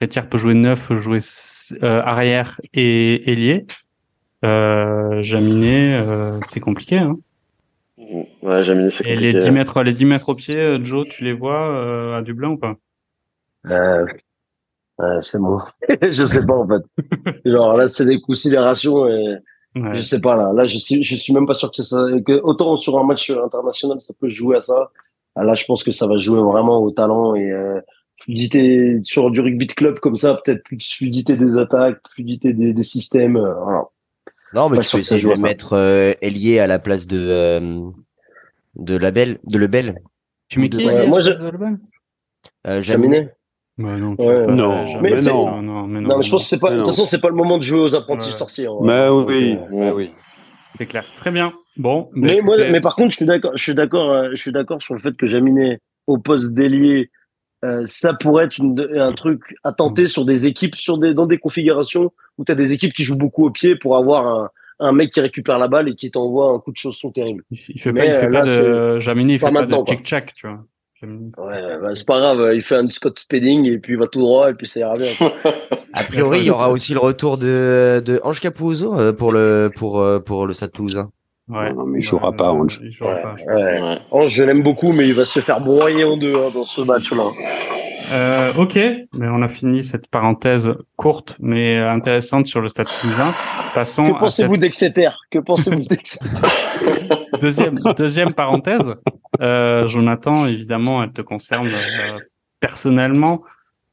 Rétière peut jouer neuf, peut jouer euh, arrière et ailier. Euh, Jaminet, euh, c'est compliqué. Hein. Ouais, Jaminet, c'est Et les compliqué. 10 mètres, les 10 mètres au pied, euh, Joe, tu les vois euh, à Dublin ou pas? Euh, c'est bon. je sais pas, en fait. Genre, là, c'est des considérations et Ouais. je sais pas, là. Là, je suis, je suis même pas sûr que ça, que autant sur un match international, ça peut jouer à ça. Là, je pense que ça va jouer vraiment au talent et, euh, fluidité sur du rugby de club comme ça, peut-être plus de fluidité des attaques, fluidité des, des systèmes, euh, voilà. Non, mais Pas tu peux que ça essayer de mettre euh, ailier à la place de euh, de Label, de Lebel. Tu mets qui moi, je- Euh, Jaminet. Bah non, Ouais. Non, mais non, non, mais non, Non, mais je pense que c'est pas, Mais de toute façon, c'est pas le moment de jouer aux apprentis Ouais. sorciers. hein. Bah Donc, oui, bah oui. c'est clair. Très bien. Bon, bah, Mais moi, écoutez, mais par contre, je suis d'accord, je suis d'accord, euh, je suis d'accord sur le fait que Jaminet au poste d'ailier, euh, ça pourrait être une, un truc à tenter sur des équipes, sur des, dans des configurations où tu as des équipes qui jouent beaucoup au pied pour avoir un, un mec qui récupère la balle et qui t'envoie un coup de chausson terrible. il fait- il fait mais, pas, il fait euh, pas de Jaminet, il fait pas maintenant, de tic-tac, tu vois. Ouais, bah, c'est pas grave, il fait un Scott Spedding et puis il va tout droit et puis ça ira bien. A priori, il y aura aussi le retour de, de Ange Capuzzo euh, pour le pour euh, pour le Stade Toulousain. Ouais. Non, mais il jouera pas, Ange. Il jouera Ouais, pas, je pense. ouais. Ouais. Ange, je l'aime beaucoup, mais il va se faire broyer en deux hein, dans ce match-là. Euh, ok, mais on a fini cette parenthèse courte mais intéressante sur le Stade Toulousain. Passons Que à pensez-vous d'Exeter? Que pensez-vous d'Exeter? Cette deuxième deuxième parenthèse. Euh, Jonathan, évidemment, elle te concerne euh, personnellement.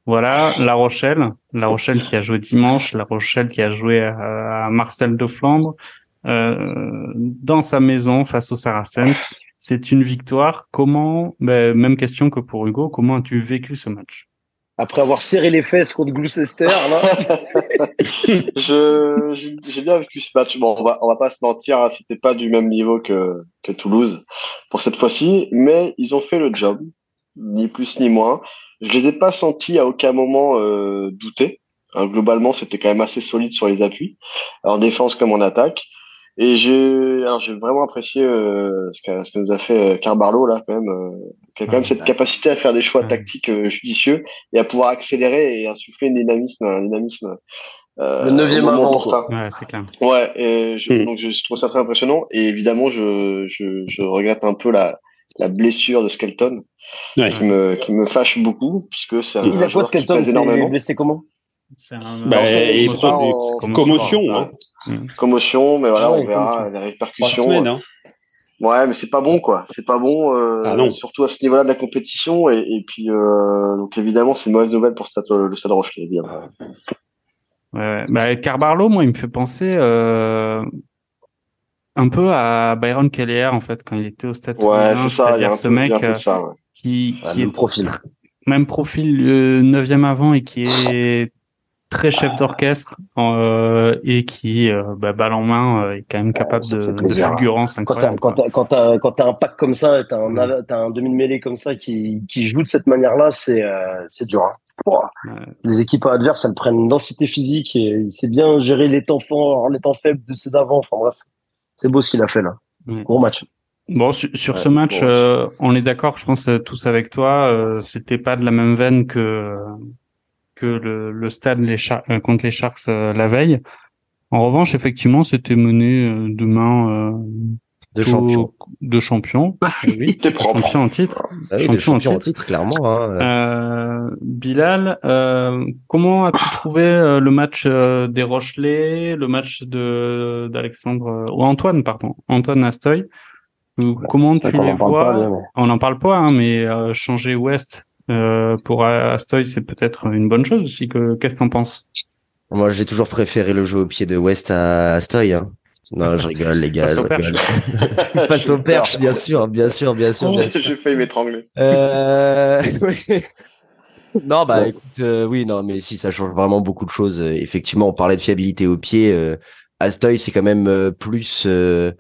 Voilà, La Rochelle, La Rochelle qui a joué dimanche, La Rochelle qui a joué à, à Marcel de Flandre euh, dans sa maison face aux Saracens. C'est une victoire. Comment, ben, même question que pour Hugo, comment as-tu vécu ce match? Après avoir serré les fesses contre Gloucester, là. je j'ai j'ai bien vécu ce match. Bon, on va on va pas se mentir, hein, c'était pas du même niveau que que Toulouse pour cette fois-ci, mais ils ont fait le job, ni plus ni moins. Je les ai pas sentis à aucun moment euh, douter. Hein, globalement, c'était quand même assez solide sur les appuis, en défense comme en attaque. Et j'ai alors j'ai vraiment apprécié euh, ce, que, ce que nous a fait euh, Carbarlo là quand même, euh, qui a quand même cette ouais. capacité à faire des choix Ouais. tactiques euh, judicieux et à pouvoir accélérer et insuffler un dynamisme, un dynamisme. euh, Le neuvième avant. Ouais, c'est clair. Ouais, et je, donc je, je trouve ça très impressionnant. Et évidemment, je, je, je regrette un peu la, la blessure de Skelton, Ouais. qui me, qui me fâche beaucoup, puisque c'est un, Il joueur qui Skelton pèse énormément. blessé comment? C'est un, Bah, et en- commotion, hein. Commotion, mais voilà, Ah ouais, on verra commotion. les répercussions. semaines, hein. Ouais, mais c'est pas bon, quoi. C'est pas bon, euh, Ah non. surtout à ce niveau-là de la compétition. Et, et puis, euh, donc évidemment, c'est une mauvaise nouvelle pour Stade- le Stade Rochelet, évidemment. Ouais, ouais. Bah, Carbarlo, moi, il me fait penser euh, un peu à Byron Kelleher, en fait, quand il était au Stade Ouais, c'est ça. Il y a un ce peu, mec un peu euh, de ça. ouais. qui, Ah, qui Même est profil. même profil euh, neuvième avant et qui est très chef d'orchestre euh, et qui, euh, bah, balle en main, euh, est quand même capable de, de fulgurance Quand t'as, incroyable. quand t'as, quand t'as, quand t'as un pack comme ça, t'as un, Mm. t'as un demi-mêlée comme ça qui, qui joue de cette manière-là, c'est, euh, c'est dur. Hein. Ouais. Les équipes adverses, elles prennent une densité physique et il sait bien gérer les temps forts, les temps faibles de ceux d'avant. Enfin bref, c'est beau ce qu'il a fait là. Ouais. Gros match. Bon, sur, sur ce match, euh, on est d'accord, je pense tous avec toi, euh, c'était pas de la même veine que que le, le stade les euh, contre les Sharks la veille. En revanche, effectivement, c'était mené de main de champion. De champion. Oui. champion en titre. Ah oui, champion, champion en, titre. clairement. Hein. Euh, Bilal, euh, comment as-tu trouvé euh, le match euh, des Rochelais, le match de d'Alexandre ou Antoine, pardon, Antoine Astoy? Comment tu les vois? On n'en parle pas, hein, mais changer West pour Astoy, c'est peut-être une bonne chose aussi. Que qu'est-ce que t'en penses? Moi, j'ai toujours préféré le jeu au pied de West à Astoy. Hein. Non, je rigole, les gars. Passe au perche. bien sûr, bien sûr, bien sûr. J'ai failli m'étrangler. Euh... non, bah écoute, euh, oui, non, mais si ça change vraiment beaucoup de choses. Euh, effectivement, on parlait de fiabilité au pied. Euh, Astoy, c'est quand même euh, plus, euh,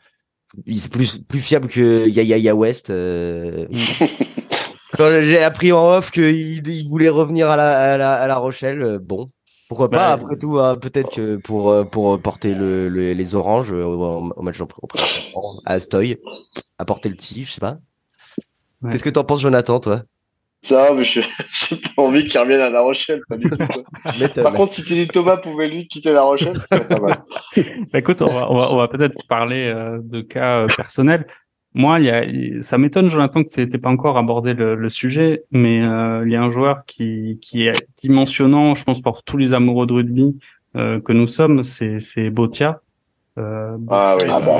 plus, plus fiable que Yaya West. Quand j'ai appris en off qu'il il voulait revenir à la, à la, à la Rochelle, bon, pourquoi pas, bah, après tout, hein, peut-être que pour, euh, pour porter le, les oranges euh, au, match à Astoy, apporter le petit, je sais pas. Qu'est-ce que t'en penses, Jonathan, toi? Ça, mais je j'ai pas envie qu'il revienne à La Rochelle, pas du tout. Par contre, si Teddy Thomas pouvait lui quitter La Rochelle, c'est pas mal. bah, écoute, on va, on va, on va peut-être parler euh, de cas personnels. Moi, il y a, ça m'étonne, Jonathan, que tu n'aies pas encore abordé le, le sujet, mais euh, il y a un joueur qui, qui est dimensionnant, je pense, pour tous les amoureux de rugby euh, que nous sommes, c'est, c'est Botia. Euh, ah oui, ah bah,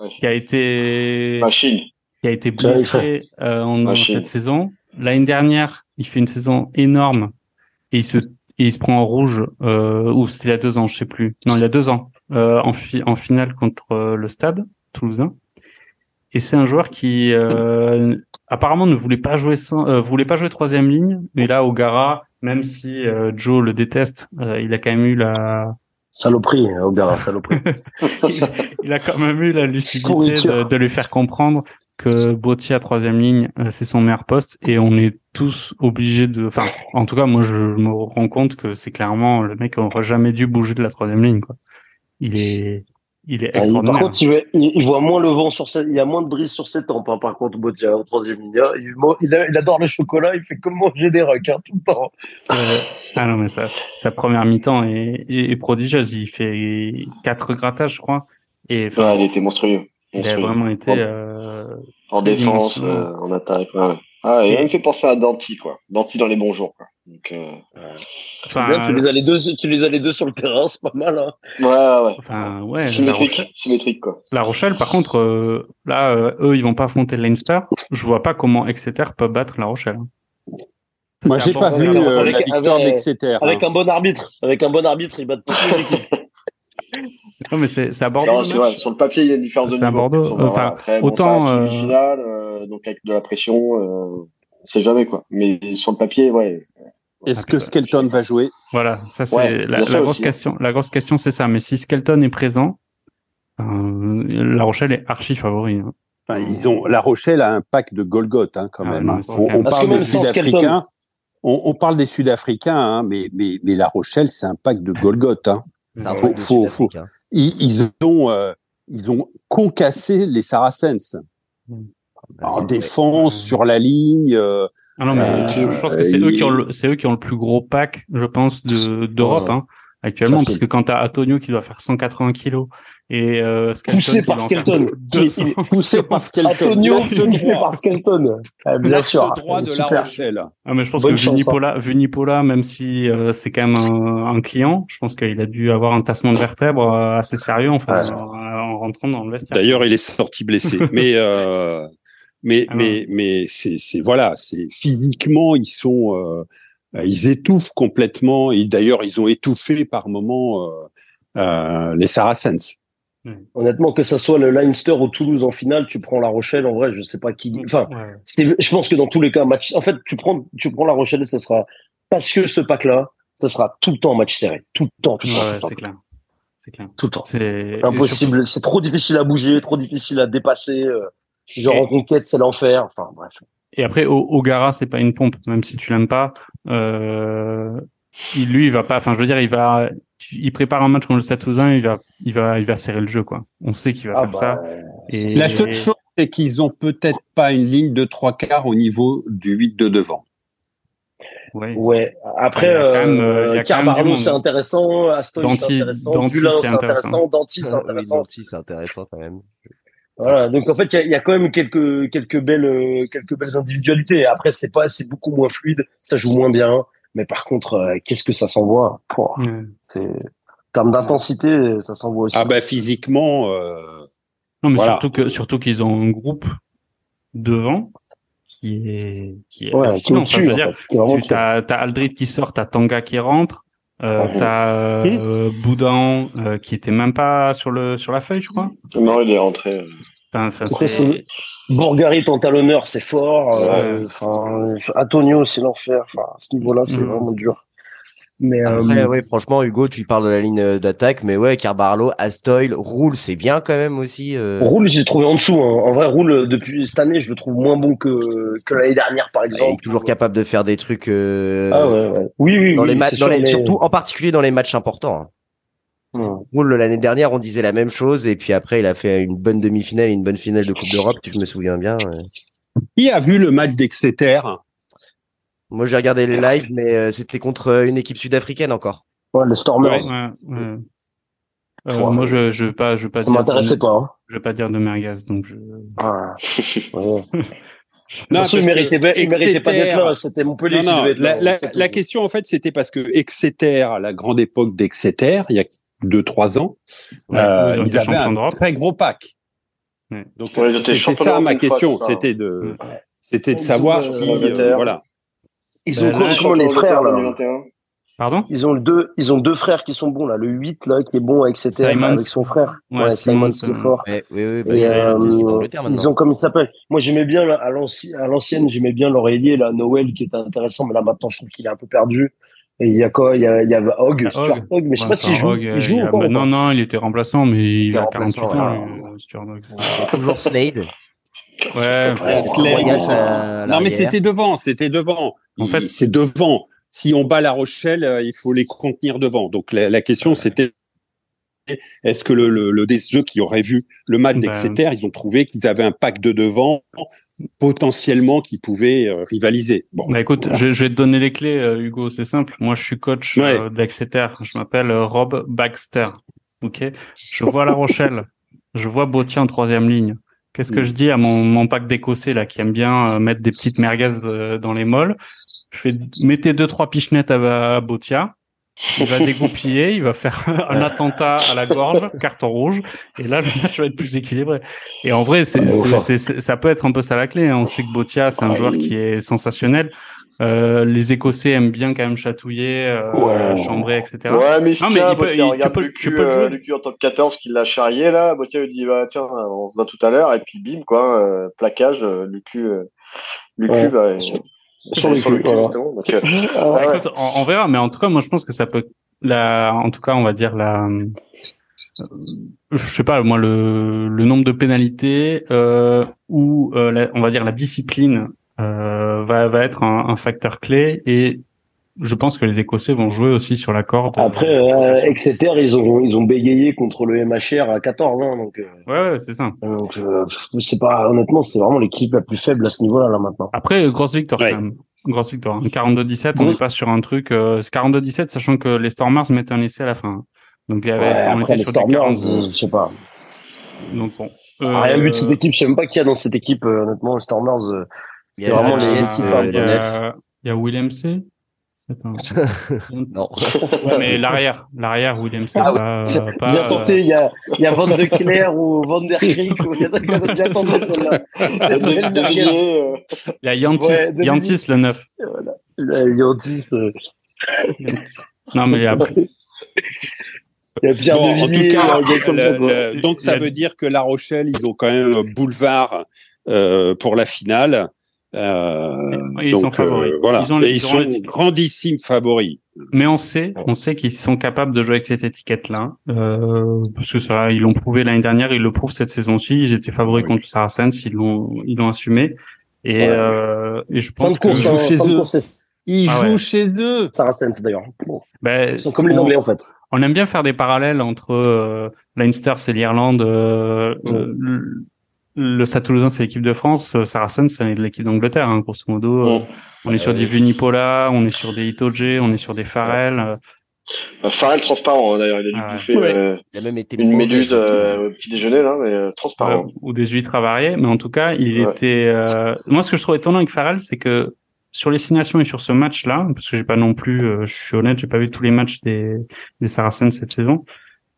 euh, qui a été Machine. qui a été blessé euh, en, cette saison. L'année dernière, il fait une saison énorme et il se et il se prend en rouge euh, ou c'était il y a deux ans, je sais plus. Non, il y a deux ans euh, en, fi en finale contre le Stade Toulousain. Et c'est un joueur qui euh, apparemment ne voulait pas jouer sans, euh, voulait pas jouer troisième ligne, mais là au Gara, même si euh, Joe le déteste, euh, il a quand même eu la saloperie hein, au Gara, saloperie. il, a quand même eu la lucidité de, de, lui faire comprendre que Botti à troisième ligne, c'est son meilleur poste et on est tous obligés de, enfin, en tout cas moi je me rends compte que c'est clairement le mec qui aurait jamais dû bouger de la troisième ligne quoi. Il est il est extraordinaire. Par contre, il, voit moins le vent sur il y a moins de brise sur ses tempes. Hein, par contre, Botia au troisième ligne, il, il, adore le chocolat. Il fait comme manger des requins hein, tout le temps. ah non, mais sa, sa première mi-temps est, est, prodigieuse. Il fait quatre grattages, je crois. Et ouais, il était monstrueux. Il a vraiment été euh, en défense, euh, en attaque. Ouais. Ah, et il me fait penser à Danti, quoi. Danti dans les bons jours, quoi. Donc, euh... enfin, tu les as les deux, tu les as les deux sur le terrain, c'est pas mal, hein. Ouais, ouais. Enfin, ouais. Symétrique, symétrique, quoi. La Rochelle, par contre, euh, là, euh, eux, ils vont pas affronter Leinster. Je vois pas comment Exeter peut battre La Rochelle. Hein. Moi, j'ai pas vu euh, la victoire d'Exeter. Avec hein. un bon arbitre, avec un bon arbitre, ils battent toutes les équipes. Non, mais c'est à Bordeaux. c'est vrai. Sur le papier, il y a une différence de niveau. C'est à Bordeaux. Enfin, après, autant. Bon, euh... finale, euh, donc avec de la pression, euh, c'est jamais quoi. Mais sur le papier, ouais. Est-ce que Skelton va jouer Voilà, ça c'est ouais, la, la grosse question. La grosse question, c'est ça. Mais si Skelton est présent, euh, La Rochelle est archi favori. Hein. Enfin, ils ont La Rochelle a un pack de Golgoth hein, quand ah, même. Hein. On, on parle des Sud-Africains. On, on, parle des Sud-Africains, hein, mais, mais, mais La Rochelle, c'est un pack de Golgoth. Hein. Faut, faut, faut, ils, ils, ont, euh, ils ont concassé les Saracens. Mmh. En défense, sur la ligne. Euh, ah non, mais euh, je, pense que c'est eux qui ont le, c'est eux qui ont le plus gros pack, je pense, de d'Europe. Hein actuellement parce que quand t'as Antonio qui doit faire 180 kilos et euh, Skelton poussé par Skelton poussé par Skelton Antonio poussé par Skelton ah, bien sûr droit de la Rochelle ah mais je pense que Vunipola hein. Vunipola même si euh, c'est quand même un, un, client je pense qu'il a dû avoir un tassement de vertèbres euh, assez sérieux ouais. en, en, rentrant dans le vestiaire d'ailleurs il est sorti blessé mais euh, mais ah mais mais c'est c'est voilà c'est physiquement ils sont euh, euh, ils étouffent complètement. Et d'ailleurs, ils ont étouffé par moments euh, euh, les Saracens. Hmm. Honnêtement, que ça soit le Leinster ou Toulouse en finale, tu prends La Rochelle. En vrai, je sais pas qui. Enfin, ouais. je pense que dans tous les cas, match. En fait, tu prends, tu prends La Rochelle, ça sera parce que ce pack-là, ça sera tout le temps match serré, tout le temps. Tout ouais, c'est clair. C'est clair. Tout le temps. C'est impossible. C'est trop difficile à bouger, trop difficile à dépasser. Euh, genre en conquête, c'est l'enfer. Enfin bref. Et après, au, Gara, c'est pas une pompe, même si tu l'aimes pas. Euh, il, lui, il va pas. Enfin, je veux dire, il va. Il prépare un match contre le Stade Toulousain, il va, il va, il va serrer le jeu, quoi. On sait qu'il va ah faire bah, ça. Et... La seule chose, c'est qu'ils ont peut-être pas une ligne de trois quarts au niveau du 8 de devant. Ouais. Après, euh, Carbarlo, c'est intéressant. Aston, c'est intéressant. Dulin, c'est intéressant. Danti, c'est intéressant. Danti, c'est intéressant quand même. Voilà, donc en fait, il y, y, a quand même quelques quelques belles euh, quelques belles individualités. Après, c'est pas c'est beaucoup moins fluide, ça joue moins bien. Mais par contre, euh, qu'est-ce que ça s'envoie? En termes d'intensité, ça s'envoie aussi. Ah bah physiquement. Euh... Non, mais surtout que surtout qu'ils ont un groupe devant qui est qui est ouais, qui enfin, je veux dire, tu as, as Aldrid qui sort, t'as Tanga qui rentre, euh, t'as euh, Boudin euh, qui était même pas sur le sur la feuille, je crois. Non, il est rentré. Enfin, c'est Bourgarit en talonneur, c'est fort. Euh, enfin, Antonio, c'est l'enfer. Enfin, à ce niveau-là, c'est mm. vraiment dur. Mais Après, euh... ouais, franchement, Hugo, tu parles de la ligne euh, d'attaque, mais ouais, Carbarlo, Astoil, Roule, c'est bien quand même aussi. Euh... Roule, j'ai trouvé en dessous. Hein. En vrai, Roule, depuis cette année, je le trouve moins bon que, que l'année dernière, par exemple. Il est toujours capable de faire des trucs. Euh... Ah ouais, ouais. Oui, oui, dans oui. Les matchs, les... Surtout, en particulier dans les matchs importants. Hein. Roule, l'année dernière, on disait la même chose, et puis après, il a fait une bonne demi-finale et une bonne finale de Coupe d'Europe, si je me souviens bien. Qui a vu le match d'Exeter? Moi, j'ai regardé les lives, mais euh, c'était contre euh, une équipe sud-africaine encore. Ouais, le Stormers. Ouais, ouais. Euh, moi, je je veux pas je veux pas ça m'intéressait pas. Hein. Je veux pas dire de merguez, donc je. Ah. ouais. Non, façon, il méritait, Exeter... il méritait pas d'être là. C'était Montpellier non, non, qui devait la, être là. La, la question, en fait, c'était parce que Exeter, à la grande époque d'Exeter, il y a deux, trois ans, ouais, euh, ils, ils avaient un très gros pack. Ouais. Donc, ouais, c'était ça ma question. C'était de, c'était de savoir si, euh, voilà. Ils ont ben, comment les frères là Pardon? Ils ont deux, ils ont deux frères qui sont bons là. Le 8 là qui est bon avec cet avec son frère. Ouais, ouais Simon qui est fort. Ouais, oui, oui, bah, et, euh, ils ont comme il s'appelle? Moi j'aimais bien à l'ancienne, j'aimais bien l'oreiller là, Noël qui était intéressant, mais là maintenant je trouve qu'il est un peu perdu. Et il y a quoi? Il y a, il y a Hogg, bah, Stuart Hogg, mais je sais pas s'il joue. il joue encore, bah, non, non, il était remplaçant, mais il, il a 48 ans. Toujours Slade. Ouais, ouais Slade. Non, mais c'était devant, c'était devant. En fait, c'est devant. Si on bat La Rochelle, euh, il faut les contenir devant. Donc la, la question, c'était est-ce que le, le, le DSE qui aurait vu le match ben... d'Exeter, ils ont trouvé qu'ils avaient un pack de devant potentiellement qui pouvait euh, rivaliser? Bon, bah écoute, voilà. je, je, vais te donner les clés, euh, Hugo. C'est simple. Moi, je suis coach ouais. euh, d'Exeter. Je m'appelle Rob Baxter. Ok? Je vois La Rochelle. je vois Bautier en troisième ligne. Qu'est-ce que je dis à mon, mon pack d'écossais là qui aime bien euh, mettre des petites merguez euh, dans les molles? Je fais mettez deux trois pichenettes à, à Botia. Il va dégoupiller, il va faire un attentat à la gorge, carton rouge, et là le match va être plus équilibré. Et en vrai, c'est, c'est, c'est, ça peut être un peu ça la clé. Hein. On sait que Botia, c'est un joueur qui est sensationnel. Euh, les Écossais aiment bien quand même chatouiller, euh, ouais. chambrer, etc. Ouais, mais, non, mais il peut, il, regarde tu peux, tu peux euh, Lucu en top 14 qui l'a charrié là. Botia lui dit bah tiens, on se va tout à l'heure et puis bim quoi, euh, plaquage, Lucu, euh, Lucu ouais. bah, sur. Donc, ah ouais. Écoute, on, on, verra, mais en tout cas, moi, je pense que ça peut, la, en tout cas, on va dire la, je sais pas, moi, le, le nombre de pénalités euh, ou euh, la, on va dire la discipline euh, va, va être un, un, facteur clé et je pense que les Écossais vont jouer aussi sur la corde. Après, euh, Exeter, ils ont ils ont bégayé contre le MHR à 14 ans, donc. Euh, ouais, ouais c'est ça. Donc, euh, c'est pas honnêtement, c'est vraiment l'équipe la plus faible à ce niveau-là là maintenant. Après, grosse victoire ouais. quand même. Grosse victoire. 42-17, on n'est pas sur un truc. Euh, 42-17, sachant que les Stormers mettaient un essai à la fin. Donc il y avait. Ouais, après, les Stormers, je sais pas. Donc bon. Euh... Rien vu de cette équipe. Je sais même pas qui y a dans cette équipe. honnêtement, les Stormers. C'est vraiment les. Il y a, il y a William C. non. Ouais, mais l'arrière, l'arrière Williams, c'est ah, pas, ouais. pas, Bien tenté, il y a, il y a Van de Cler ou Van der Kriek ou il y a bien tenté celle-là. Il y a Yantis, ouais, Yantis le 9. Voilà. Yantis. Euh... Non, mais après. Il y a Pierre bon, en tout cas, le, le, donc ça veut dire que La Rochelle, ils ont quand même un boulevard euh, pour la finale. Euh, ils donc, sont favoris. Euh, voilà. Ils, ont, et ils, ils sont les... grandissimes favoris. Mais on sait, on sait qu'ils sont capables de jouer avec cette étiquette-là, euh, parce que ça, ils l'ont prouvé l'année dernière, ils le prouvent cette saison-ci. Ils étaient favoris contre Saracens, ils l'ont, ils l'ont assumé. Et, ouais. euh, et je pense qu'ils jouent chez eux. Ils ah jouent ouais. chez eux. Saracens d'ailleurs. Bon. Ben, ils sont comme les Anglais en fait. On aime bien faire des parallèles entre euh, Leinster et l'Irlande. Euh, mm. Le Stade Toulousain, c'est l'équipe de France. Saracen, c'est l'équipe d'Angleterre, hein, grosso modo. On est sur des Vunipola, on est sur des Itoje, on est sur des Farrell. Euh, Farrell transparent hein, d'ailleurs, il a dû ah bouffer euh, il a même été une méduse euh, au petit déjeuner là, mais transparent. ou des huîtres avariées, mais en tout cas, il était. Moi, ce que je trouve étonnant avec Farrell, c'est que sur les signations et sur ce match-là, parce que j'ai pas non plus, je suis honnête, j'ai pas vu tous les matchs des, des Saracens cette saison.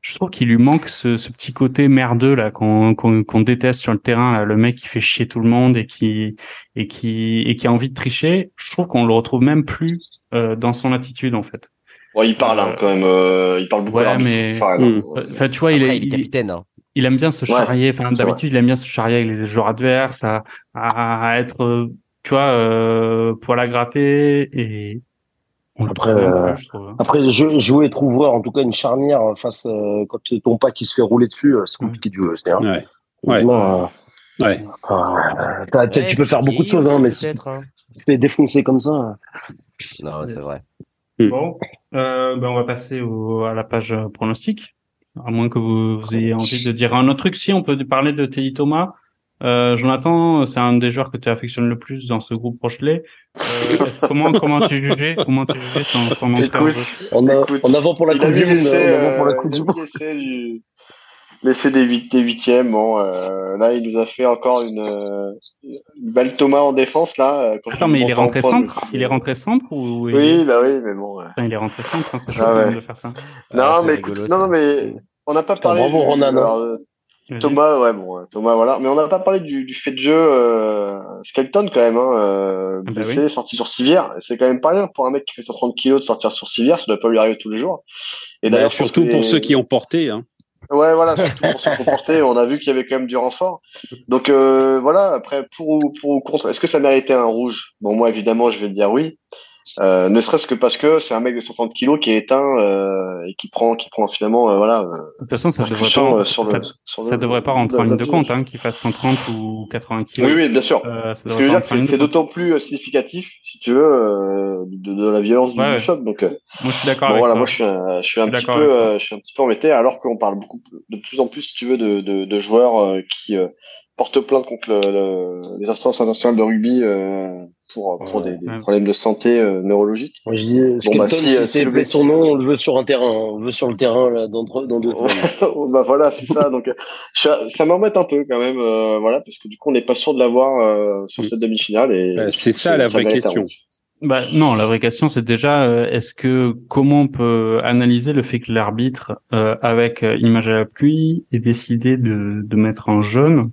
Je trouve qu'il lui manque ce, ce, petit côté merdeux là qu'on qu'on déteste sur le terrain, là, le mec qui fait chier tout le monde et qui et qui et qui a envie de tricher. Je trouve qu'on le retrouve même plus dans son attitude en fait. Ouais, il parle hein, quand même. Euh, il parle beaucoup ouais, mais... Hmm. Enfin, tu vois, il est, il, capitaine. Hein. Il aime bien se charrier. Enfin, d'habitude, il aime bien se charrier avec les joueurs adverses, à, à, être, tu vois, euh, poil à gratter et. On après, euh, plus, je trouve. Hein. après, jouer trouver en tout cas une charnière face euh, quand ton pas qui se fait rouler dessus, euh, c'est compliqué de jouer. C'est ouais. Ouais. ouais. tu peux faire beaucoup de choses, hein, mais si hein. tu fais défoncer comme ça. Non, c'est vrai. Hmm. Bon, euh, ben on va passer au, à la page pronostic. À moins que vous, ayez envie de dire un autre truc. Si, on peut parler de Teddy Thomas. Euh, Jonathan, c'est un des joueurs que tu affectionnes le plus dans ce groupe Rochelet. Euh, comment comment tu jugeais comment tu jugeais son, son entrée en, en, avant pour la Coupe du Monde. En avant pour la Coupe du Monde laisser des, huit, des huitièmes. Bon, euh, là, il nous a fait encore une, euh, une belle Thomas en défense là. Euh, quand Attends, mais il est rentré centre. Il est rentré centre ou Oui, bah oui, mais bon. Putain, il est rentré centre. Hein, c'est chaud ah, ouais. de faire ça. Non, ah, mais écoute, non, non, mais on n'a pas parlé. Bravo, Ronan. Thomas, ouais, bon, Thomas, voilà. Mais on n'a pas parlé du, du, fait de jeu euh, Skelton quand même, hein, euh, ah, blessé, bah oui. sorti sur civière. C'est quand même pas rien pour un mec qui fait 130 kilos de sortir sur civière. Ça doit pas lui arriver tous les jours. Et bah, d'ailleurs, surtout pour ceux qui ont porté. Hein. Ouais, voilà, surtout pour se comporter. On a vu qu'il y avait quand même du renfort. Donc euh, voilà, après, pour ou, pour ou contre, est-ce que ça méritait un rouge? Bon, moi, évidemment, je vais dire oui. Euh, ne serait-ce que parce que c'est un mec de 130 kilos qui est éteint euh, et qui prend, qui prend finalement, euh, voilà. de toute façon, ça devrait pas, sur ça, le, sur ça devrait pas rentrer en ligne de compte, hein, qu'il fasse 130 ou 80 kilos. Oui, oui, bien sûr. Euh, Ce que je veux dire, c'est d'autant plus significatif, si tu veux, de, de, la violence du, choc. Donc, moi, je suis d'accord. Bon, voilà, moi, je suis, un, je suis un petit peu, je suis un petit peu embêté, alors qu'on parle beaucoup, de plus en plus, si tu veux, de, de, de joueurs qui porte plainte contre le, les instances internationales de rugby euh, pour, pour des, des problèmes de santé euh, neurologiques. Moi, je dis, bon, bah, si, si c'est le son nom, on le veut sur un terrain, on le veut sur le terrain là, dans, dans deux. bah voilà, c'est ça. Donc, ça m'embête un peu quand même, euh, voilà, parce que du coup, on n'est pas sûr de l'avoir euh, sur cette demi-finale. Et bah, c'est ça la vraie question. Bah non, la vraie question c'est déjà est-ce que comment on peut analyser le fait que l'arbitre avec image à la pluie ait décidé de, de mettre en jaune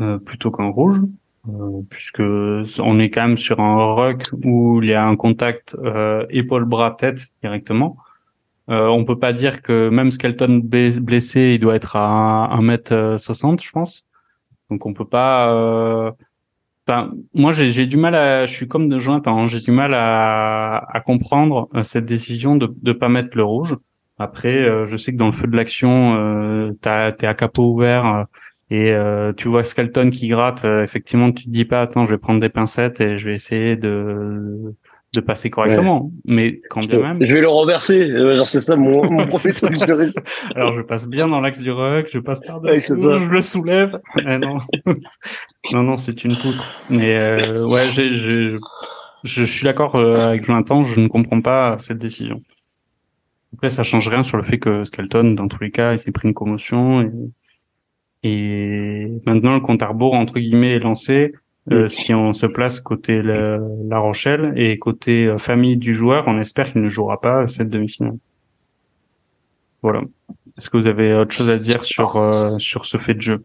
euh, plutôt qu'en rouge, euh, puisque on est quand même sur un ruck où il y a un contact euh, épaule-bras-tête directement. Euh, on peut pas dire que même Skelton blessé, il doit être à 1m60, je pense. Donc on peut pas. Euh... Enfin, moi, j'ai du mal à. Je suis comme de Jonathan. Hein, j'ai du mal à, à comprendre cette décision de de pas mettre le rouge. Après, je sais que dans le feu de l'action, euh, t'es à capot ouvert et euh, tu vois Skelton qui gratte, euh, effectivement, tu te dis pas, attends, je vais prendre des pincettes et je vais essayer de de passer correctement. Mais quand bien même. Je vais le renverser. Euh, genre, c'est ça mon, mon professeur Alors, je passe bien dans l'axe du rock, je passe par dessus, je le soulève. non. non, non, c'est une poutre. Mais euh, ouais, j'ai, je, je suis d'accord avec Jonathan, je ne comprends pas cette décision. Après, ça change rien sur le fait que Skelton, dans tous les cas, il s'est pris une commotion et et maintenant, le compte à rebours, entre guillemets, est lancé. Euh, si on se place côté la, Rochelle et côté euh, famille du joueur, on espère qu'il ne jouera pas cette demi-finale. Voilà. Est-ce que vous avez autre chose à dire sur euh, sur ce fait de jeu?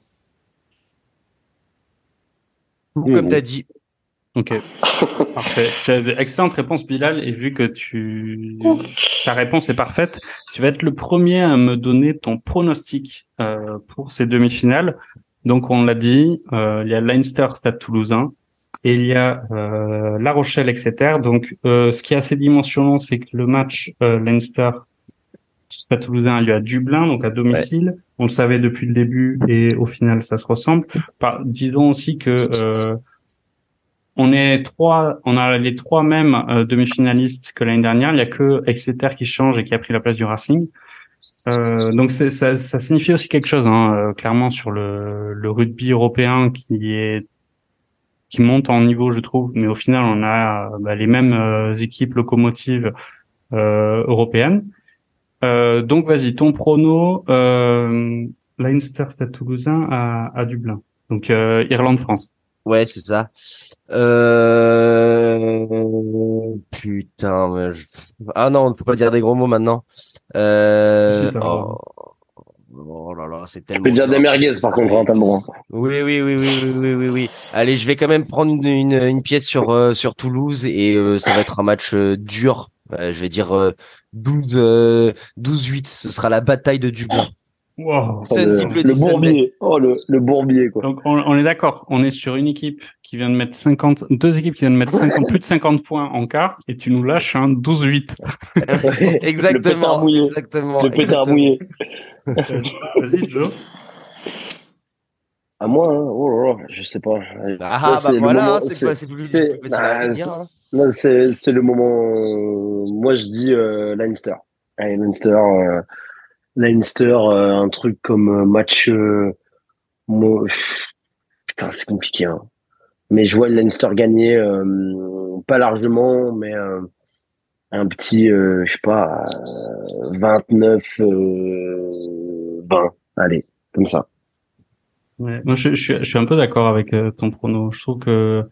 Comme tu as dit, Ok, parfait. Excellente réponse, Bilal. Et vu que tu ta réponse est parfaite, tu vas être le premier à me donner ton pronostic euh, pour ces demi-finales. Donc, on l'a dit, euh, il y a Leinster, Stade Toulousain, et il y a euh, La Rochelle, etc. Donc, euh, ce qui est assez dimensionnant, c'est que le match euh, Leinster, Stade Toulousain a lieu à Dublin, donc à domicile. On le savait depuis le début, et au final, ça se ressemble. Par, disons aussi que on est trois, on a les trois mêmes euh, demi-finalistes que l'année dernière. Il y a que Exeter qui change et qui a pris la place du Racing. Euh, donc ça, signifie aussi quelque chose, hein, euh, clairement sur le, rugby européen qui monte en niveau, je trouve. Mais au final, on a bah, les mêmes euh, équipes locomotives euh, européennes. donc vas-y, ton prono, Leinster Stade Toulousain à Dublin. Donc Irlande-France. Ouais, c'est ça. Euh... Putain, ah non, on ne peut pas dire des gros mots maintenant. Euh... Oh... oh... là là, c'est tellement. Tu peux dire des merguez par contre, hein, droit. Oui, oui, oui, oui, oui, oui, oui, Allez, je vais quand même prendre une, une, une pièce sur euh, sur Toulouse et euh, ça va être un match euh, dur. je vais dire 12 12-8. Ce sera la bataille de Dublin. Wow. Oh, le, le bourbier. Oh, le, le bourbier, quoi. Donc, on, on est d'accord. On est sur une équipe qui vient de mettre 50, deux équipes qui viennent de mettre 50, plus de 50 points en quart, et tu nous lâches un 12-8. exactement. Le. Exactement. Le pétard mouillé. Vas-y, Joe. À moi, hein. oh là là, je sais pas. Ah, bah voilà, c'est plus, c'est, bah, Non, c'est, c'est le moment, moi je dis, euh, Leinster. Allez, Leinster, euh, Leinster, euh, un truc comme euh, match. Euh, putain, c'est compliqué. Hein. Mais je vois le Leinster gagner, pas largement, mais un petit, je sais pas, 29, 20. Allez, comme ça. Ouais, moi, je, je, je, suis un peu d'accord avec ton prono. Je trouve que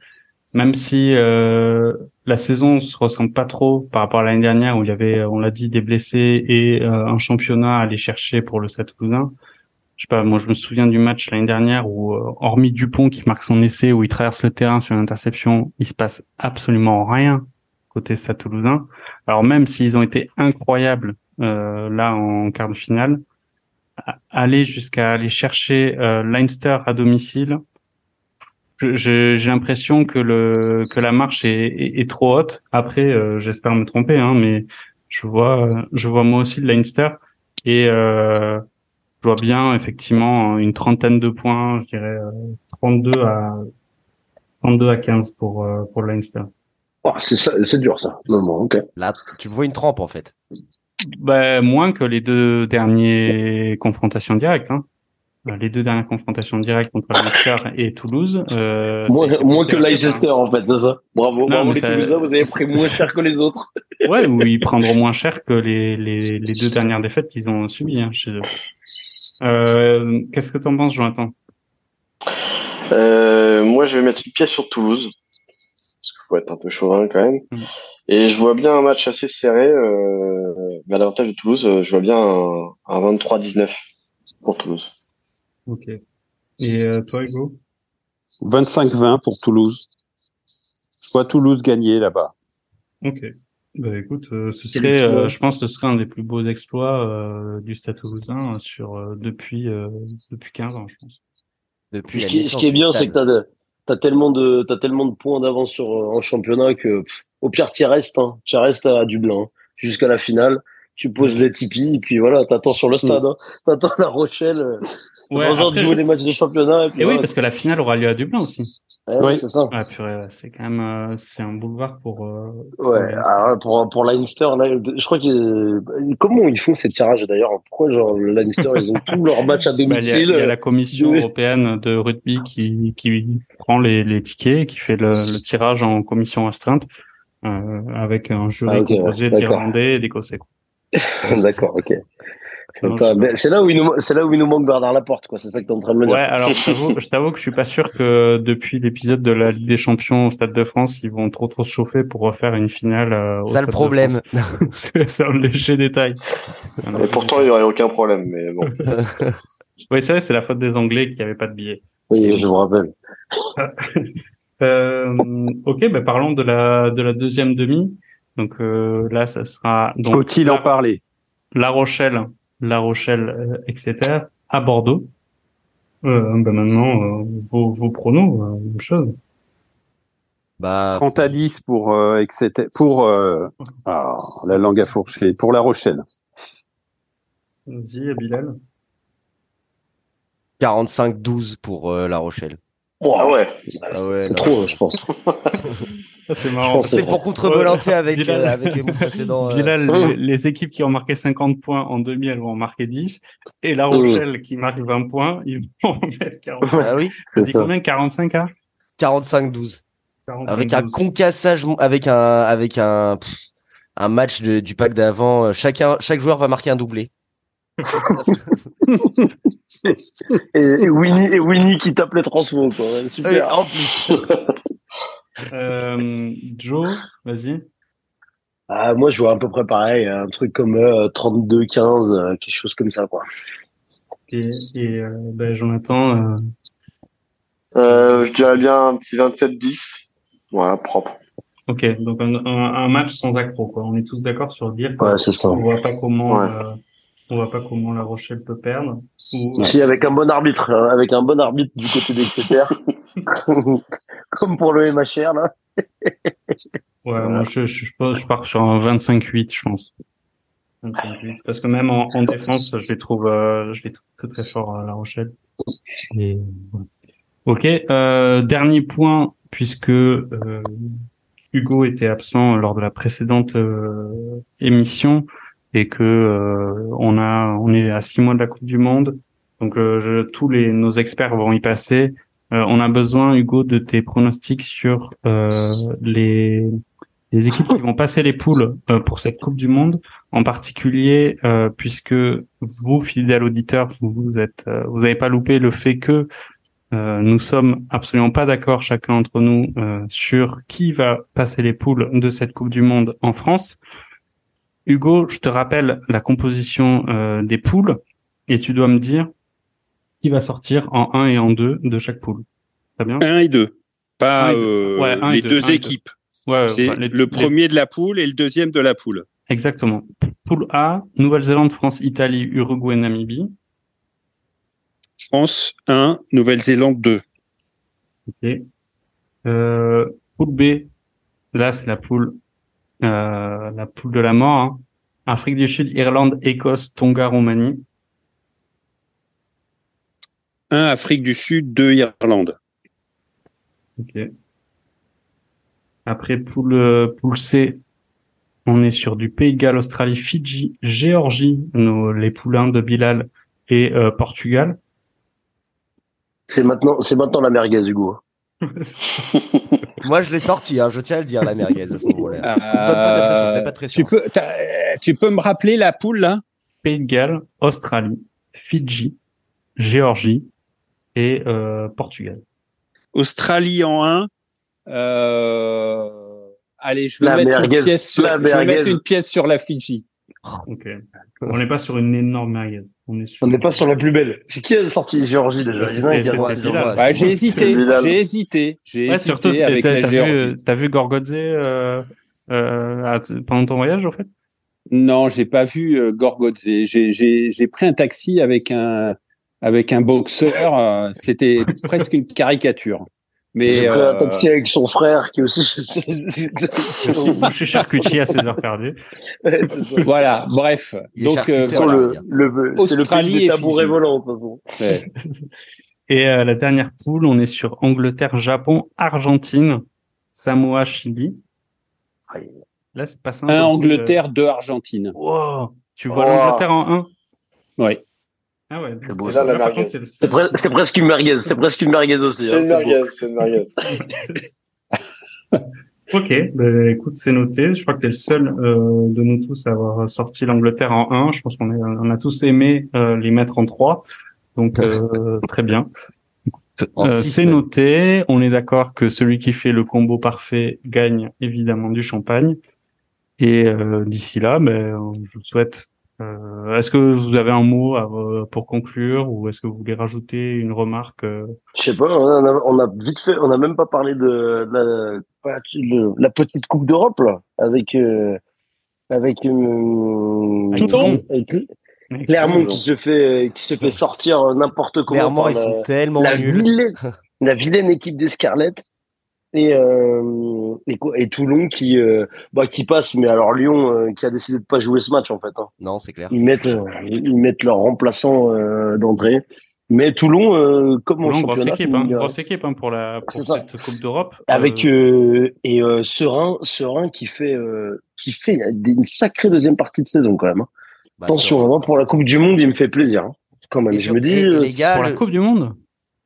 même si euh, la saison se ressemble pas trop par rapport à l'année dernière où il y avait, on l'a dit, des blessés et euh, un championnat à aller chercher pour le Stade Toulousain. Je sais pas, moi je me souviens du match l'année dernière où, euh, hormis Dupont qui marque son essai où il traverse le terrain sur une interception, il se passe absolument rien côté Stade Toulousain. Alors même s'ils ont été incroyables euh, là en quart de finale, aller jusqu'à aller chercher Leinster à domicile, j'ai l'impression que le que la marche est, est, trop haute. Après, euh, j'espère me tromper, hein, mais je vois je vois moi aussi le Leinster et euh, je vois bien effectivement une trentaine de points, je dirais 32 euh, à 32 à 15 pour euh, pour le Leinster. Oh, c'est c'est dur ça. Non, ok. Là, tu vois une trempe en fait. Ben, moins que les deux derniers confrontations directes. Hein. Euh, les deux dernières confrontations directes contre Leicester et Toulouse. Euh, moins, que Leicester en fait, c'est ça. Bravo, bravo les Toulousains, vous avez pris moins cher que les autres. ouais, ou ils prendront moins cher que les, les, les deux dernières défaites qu'ils ont subies hein, chez eux. Euh, Qu'est-ce que t'en penses, Jonathan? Euh, Moi, je vais mettre une pièce sur Toulouse. Parce qu'il faut être un peu chauvin quand même. Mm. Et je vois bien un match assez serré, euh, mais à l'avantage de Toulouse, je vois bien un, un 23-19 pour Toulouse. Ok. Et euh, toi, Hugo? 25-20 pour Toulouse. Je vois Toulouse gagner là-bas. Ok. Bah écoute, euh, ce serait, euh, je pense, que ce serait un des plus beaux exploits du Stade Toulousain sur depuis depuis 15 ans, je pense. Depuis ce, qui, ce qui est bien, c'est que t'as t'as tellement de t'as tellement de points d'avance sur en championnat que au pire tu restes, hein, tu restes à Dublin jusqu'à la finale tu poses les Tipeee et puis voilà, t'attends sur le stade, hein. t'attends la Rochelle, euh, ouais, après, jouer les matchs de championnat. Et, puis, oui, parce que la finale aura lieu à Dublin aussi. oui, c'est ça. Ah, purée, c'est quand même, euh, c'est un boulevard pour. Euh, ouais, alors, pour pour Leinster, là, je crois que comment ils font ces tirages d'ailleurs? Pourquoi genre le Leinster ils ont tous leurs matchs à domicile bah, Il y, y, a la commission européenne de rugby qui qui prend les les tickets, qui fait le, le tirage en commission astreinte. Euh, avec un jury ah, composé d'Irlandais et d'Écossais. D'accord, ok. C'est là où il nous, c'est là où il nous manque Bernard Laporte, quoi. C'est ça que t'es en train de me dire. Ouais, alors je t'avoue que je suis pas sûr que depuis l'épisode de la Ligue des Champions au Stade de France, ils vont trop trop se chauffer pour refaire une finale. Euh, ça le problème. c'est un léger détail. Un et pourtant, il y aurait aucun problème, mais bon. oui, c'est vrai, c'est la faute des Anglais qui avaient pas de billets. Oui, je vous rappelle. euh, ok, ben parlons de la de la deuxième demi. Donc euh, là, ça sera donc faut-il en parler? La Rochelle, La Rochelle, euh, etc. à Bordeaux. Euh, ben maintenant, vos, vos pronos, même chose. Bah, 30 à 10 pour etc. Pour ah, la langue à fourcher pour La Rochelle. Vas-y, Bilal. 45-12 pour La Rochelle. ah ouais. Ah ouais trop, je pense. c'est marrant. C'est pour contrebalancer avec, euh, avec mon précédent. Euh... les, équipes qui ont marqué 50 points en demi, elles vont en marquer 10. Et La Rochelle qui marque 20 points, ils vont en mettre 45. Ah oui. C'est combien? 45 à 45-12. Avec un concassage, avec un, avec un, un match de, du pack d'avant. Chacun, chaque joueur va marquer un doublé. et, Winnie, et Winnie qui tape les transfos, quoi. Super. en plus. euh, Joe, vas-y. Ah, moi, je vois à peu près pareil, un truc comme euh, 32-15, euh, quelque chose comme ça, quoi. Et, et euh, ben, Jonathan euh, Je dirais bien un petit 27-10. Voilà, propre. Ok, donc un, un, un, match sans accro, quoi. On est tous d'accord sur dire ouais, c'est ça. on voit pas comment ouais. euh, on voit pas comment La Rochelle peut perdre. Ou... Si avec un bon arbitre, hein, avec un bon arbitre du côté d'Exeter, comme pour le MHR là. ouais, moi je, je, je, pars sur un 25-8, je pense. 25-8. Parce que même en, en, défense, je les trouve, euh, je les trouve très très forts à La Rochelle. Et... Ok, euh, dernier point puisque euh, Hugo était absent lors de la précédente euh, émission et que euh, on a on est à six mois de la Coupe du Monde, donc euh, je, tous les nos experts vont y passer. Euh, on a besoin Hugo de tes pronostics sur les les équipes qui vont passer les poules pour cette Coupe du Monde, en particulier puisque vous fidèles auditeurs, vous, êtes vous n'avez pas loupé le fait que euh, nous sommes absolument pas d'accord chacun entre nous euh, sur qui va passer les poules de cette Coupe du Monde en France. Hugo, je te rappelle la composition euh, des poules et tu dois me dire qui va sortir en 1 et en 2 de chaque poule. Très bien? 1 et 2, pas euh, ouais, les deux, deux équipes. Ouais, c'est enfin, les, le premier les... de la poule et le deuxième de la poule. Exactement. Poule A, Nouvelle-Zélande, France, Italie, Uruguay, Namibie. France 1, Nouvelle-Zélande 2. Ok. Euh, poule B, là c'est la poule, euh, la poule de la mort. Hein. Afrique du Sud, Irlande, Écosse, Tonga, Roumanie. 1 Afrique du Sud, 2 Irlande. Ok. Après poule poule C, on est sur du Pays de Galles, Australie, Fidji, Géorgie, nos, les poulains de Bilal et euh, Portugal. C'est maintenant, c'est maintenant la merguez, Hugo. Moi, je l'ai sorti, hein, je tiens à le dire, la merguez à ce moment-là. Euh, Donne pas de pression, pas de pression. Tu peux, tu peux me rappeler la poule, là? Pays de Galles, Australie, Fidji, Géorgie et euh, Portugal. Australie en 1. Euh... Allez, je vais, La mettre merguez, une pièce sur, la je vais mettre une pièce sur la Fidji. Ok. On n'est pas sur une énorme merguez. On sur. N'est pas sur la plus belle. C'est qui a sorti Géorgie déjà? Bah, j'ai hésité, j'ai hésité, j'ai Ouais, hésité surtout, avec t'as la vu, Géorgie. t'as vu Gorgodze euh, euh, pendant ton voyage, en fait? Non, j'ai pas vu euh, Gorgodze. J'ai, j'ai, j'ai pris un taxi avec un, avec un boxeur. euh, C'était presque une caricature. Mais pris un euh, taxi avec son frère qui aussi. Chez Charcutier à 16 heures perdues. Ouais, voilà. Bref. Donc, euh, Sur le, le, c'est le pays et des tabourets volants, de toute façon. ouais. Et euh, la dernière poule, on est sur Angleterre, Japon, Argentine, Samoa, Chili. Là, c'est pas simple. un aussi, Angleterre, deux Argentine. euh, wow. Tu vois Oh. l'Angleterre en 1 Ouais. Ah ouais. C'est beau, la merguez. c'est pre- presque une merguez. C'est presque une merguez aussi. C'est hein, une c'est beau. merguez, c'est une merguez. Ok, ben, écoute, c'est noté. Je crois que tu es le seul euh, de nous tous à avoir sorti l'Angleterre en 1. Je pense qu'on on a tous aimé euh, les mettre en 3. Donc, euh, très bien. En Euh, c'est noté. On est d'accord que celui qui fait le combo parfait gagne évidemment du champagne. Et euh, d'ici là, ben, je vous souhaite. Euh, est-ce que vous avez un mot à, euh, pour conclure ou est-ce que vous voulez rajouter une remarque euh, Je sais pas, on a, on a vite fait, on a même pas parlé de, la, petite Coupe d'Europe, là, avec, euh, avec, euh, avec Clermont qui se fait, qui se fait sortir n'importe comment. Clairement, par ils la- sont tellement la nuls. vilaine, la vilaine équipe des Scarlett et euh, et, quoi- et Toulon qui euh, bah qui passe mais alors Lyon euh, qui a décidé de pas jouer ce match en fait hein. Non, c'est clair. ils mettent euh, ils mettent leur remplaçant euh, d'entrée Mais Toulon, euh, comme en grosse équipe, hein, grosse équipe hein, pour la pour cette Coupe d'Europe. Avec euh, et euh, Serein, Serein qui fait qui fait une sacrée deuxième partie de saison quand même. Hein. Bah, Attention, hein, pour la Coupe du Monde, il me fait plaisir. Hein. Quand même, je me dis les gars, pour la Coupe du Monde?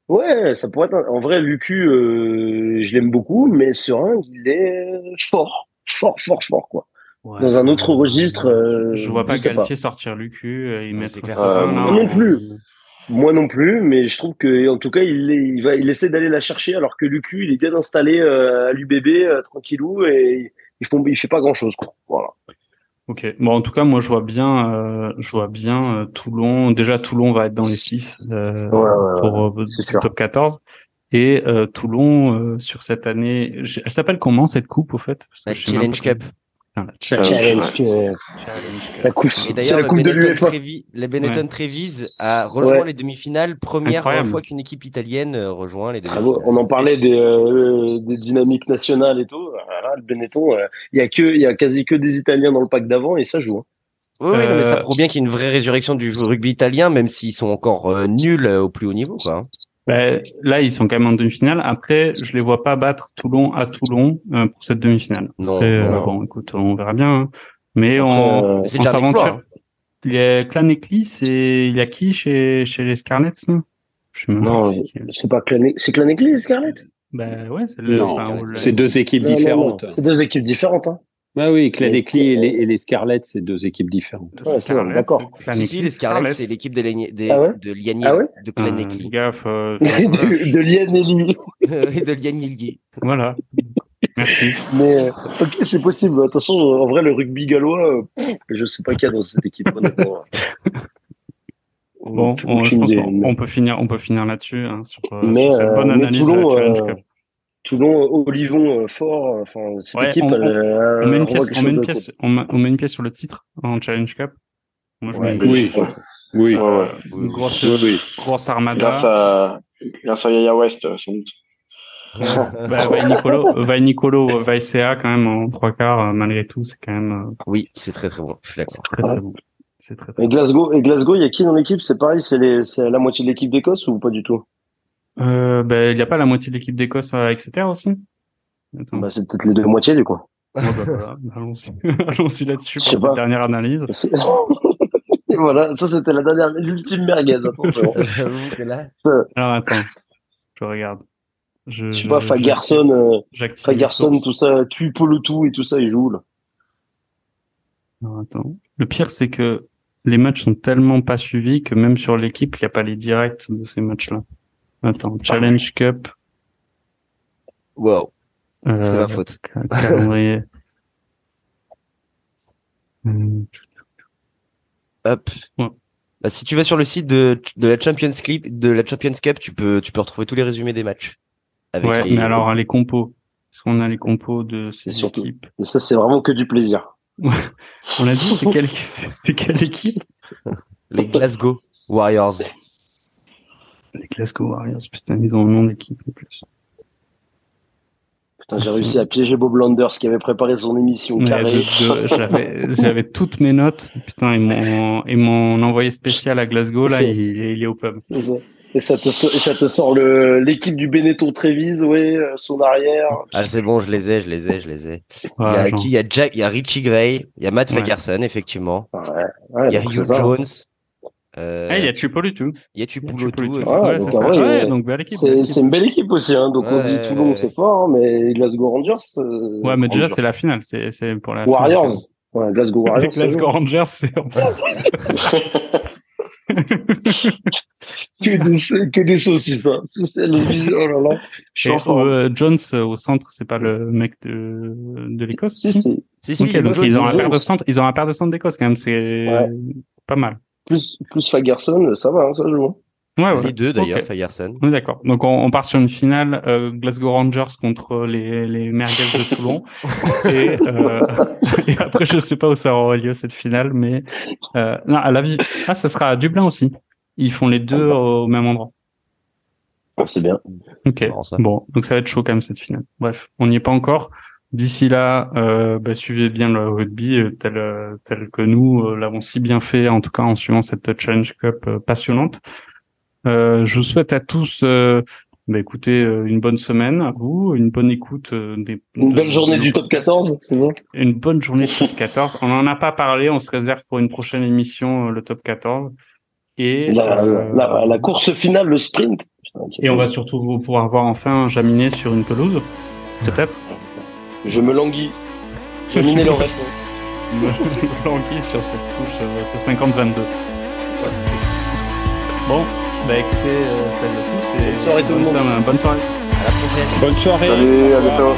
Ouais, ça pourrait être en vrai Lucu, je l'aime beaucoup, mais Serein, il est fort, fort, fort, fort quoi. Dans un autre registre. je vois pas Galtier sortir Lucu, il met ça. non plus. Moi non plus, mais je trouve que en tout cas il, il va, il essaie d'aller la chercher alors que Lucu il est bien installé euh, à l'UBB euh, tranquillou et il, font, il fait pas grand chose quoi. Voilà. Ok. Bon en tout cas moi je vois bien, euh, je vois bien Toulon. Déjà Toulon va être dans les 6 ouais, pour le top 14 et Toulon sur cette année. Elle s'appelle comment cette coupe au fait? Challenge Cup. La challenge, la coupe, et d'ailleurs, le, Benetton Treviso a rejoint les demi-finales, première fois qu'une équipe italienne euh, rejoint les demi-finales. On en parlait des, euh, des dynamiques nationales et tout. le Benetton, euh, il y a que, il y a quasi que des Italiens dans le pack d'avant et ça joue. Hein. Oui, mais ça prouve bien qu'il y a une vraie résurrection du rugby italien, même s'ils sont encore nuls au plus haut niveau, quoi. Ben, là, ils sont quand même en demi-finale. Après, je les vois pas battre Toulon à Toulon euh, pour cette demi-finale. Non, euh, bon, écoute, on verra bien. Hein. Mais on, on s'aventure. Il y a Clanecli, c'est il y a qui chez chez les Scarlets Non, non c'est pas Clanecli, c'est Clanecli les Scarlets? Ben ouais, c'est le... c'est deux équipes différentes. C'est deux équipes différentes. Hein. Bah oui, Clanecli et, les, et les Scarlets, c'est deux équipes différentes. Ouais, d'accord. Si, si, les Scarlets, c'est l'équipe de, de, ah ouais de ah ouais de Clanecli. Euh, gaffe. Euh, de, de Lianelli. de Lianelli. Voilà. Merci. Mais, euh, ok, c'est possible. Attention, en vrai, le rugby gallois, euh, je sais pas qui y a dans cette équipe, honnêtement. Bon, on, je pense qu'on peut finir, on peut finir là-dessus hein, sur, mais, sur cette bonne analyse Toulon, de la Challenge Cup. Toulon, Olivon, euh, fort. Euh, enfin, cette équipe, on, on, met une pièce, on, met une pièce, on, met une pièce sur le titre en Challenge Cup. Moi, je ouais, oui. Oui. Une grosse, oui. grosse armada. Grâce à, grâce à Yaya West, sans doute. bah, Vai Nicolo, Vai Nicolo, Vai CA quand même en trois quarts, malgré tout, c'est quand même. Oui, c'est très très bon. D'accord. Très très bon. C'est très, très et Glasgow, et Glasgow, il y a qui dans l'équipe? C'est pareil, c'est la moitié de l'équipe d'Écosse ou pas du tout? Euh, ben, il n'y a pas la moitié de l'équipe d'Écosse à Exeter aussi? Bah, C'est peut-être les deux moitiés, du coup. bah, voilà. Allons-y Allons là-dessus pour cette dernière analyse. voilà, ça c'était la dernière, l'ultime merguez. Alors attends, je regarde. Je, je sais pas, Fagerson, euh, Fagerson, tout ça, tue tout et tout ça, il joue là. Alors, attends. Le pire, c'est que les matchs sont tellement pas suivis que même sur l'équipe, il n'y a pas les directs de ces matchs-là. Attends, Challenge Cup. Wow. Euh, c'est ma faute. Calendrier. Hop. Bah, si tu vas sur le site de, de la Champions Cup, de la Champions Cup, tu peux, tu peux retrouver tous les résumés des matchs. Avec ouais, mais alors les compos. Est-ce qu'on a les compos de ces surtout, équipes Et ça, c'est vraiment que du plaisir. On a dit, c'est quelle, c'est quelle équipe Les Glasgow Warriors. Les Glasgow Warriors, putain, ils ont un nom d'équipe en plus. Putain, j'ai réussi à piéger Bob Landers qui avait préparé son émission J'avais toutes mes notes. Putain, ils m'ont, ils m'ont envoyé spécial à Glasgow, là, il, il, est au pub. Et ça te, et ça te sort le, l'équipe du Benetton Trévise, ouais, euh, son arrière. Ah, c'est bon, je les ai, je les ai, je les ai. il y a qui? Il y a Jack, il y a Richie Gray, il y a Matt ouais. Fagerson, effectivement. Ouais. il y a Hugh Jones. Euh, il y a Tupolitu. Il y a. Ouais, c'est ouais, une belle équipe aussi. Hein. Donc on dit Toulon, c'est fort, hein, mais Glasgow Rangers. Euh, ouais, mais déjà c'est la finale. C'est c'est pour la. Warriors. Finale. Ouais, Glasgow Warriors. Glasgow Rangers, c'est. que des que des saucisses. Hein. Oh là là. Et, euh, Jones euh, au centre, c'est pas le mec de de l'Écosse. Si si. si, si okay, donc ils ont un paire de centre. Ils ont un paire de centre d'Écosse quand même. C'est pas mal plus, plus Fagerson, ça va, hein, ça joue. Hein. Ouais, ouais. Les deux d'ailleurs, okay. Fagerson. Oui, d'accord. Donc on, on, part sur une finale euh, Glasgow Rangers contre les, les merguez de Toulon. et, euh, et, après, je sais pas où ça aura lieu cette finale, mais euh, non, à la vie. Ah, ça sera à Dublin aussi. Ils font les deux au même endroit. Ah, c'est bien. Ok. Bon, donc ça va être chaud quand même cette finale. Bref, on n'y est pas encore. D'ici là, euh, bah, suivez bien le rugby euh, tel, euh, tel que nous euh, l'avons si bien fait, en tout cas en suivant cette Challenge Cup passionnante. Euh, je vous souhaite à tous, euh, bah, écoutez, une bonne semaine à vous, une bonne écoute. Des, une belle journée du top 14, c'est ça? Une bonne journée du top 14. On n'en a pas parlé, on se réserve pour une prochaine émission le top 14. Et la, la, la, course finale, le sprint. Et on va surtout pouvoir voir enfin Jaminet sur une pelouse, peut-être. Je me languis. Répond. me languis sur cette touche, ce 50-22. Bon, bah écoutez, euh, salut à tous et bonne soirée tout le monde. Bonne soirée. À la prochaine. Bonne soirée. Salut, à bientôt.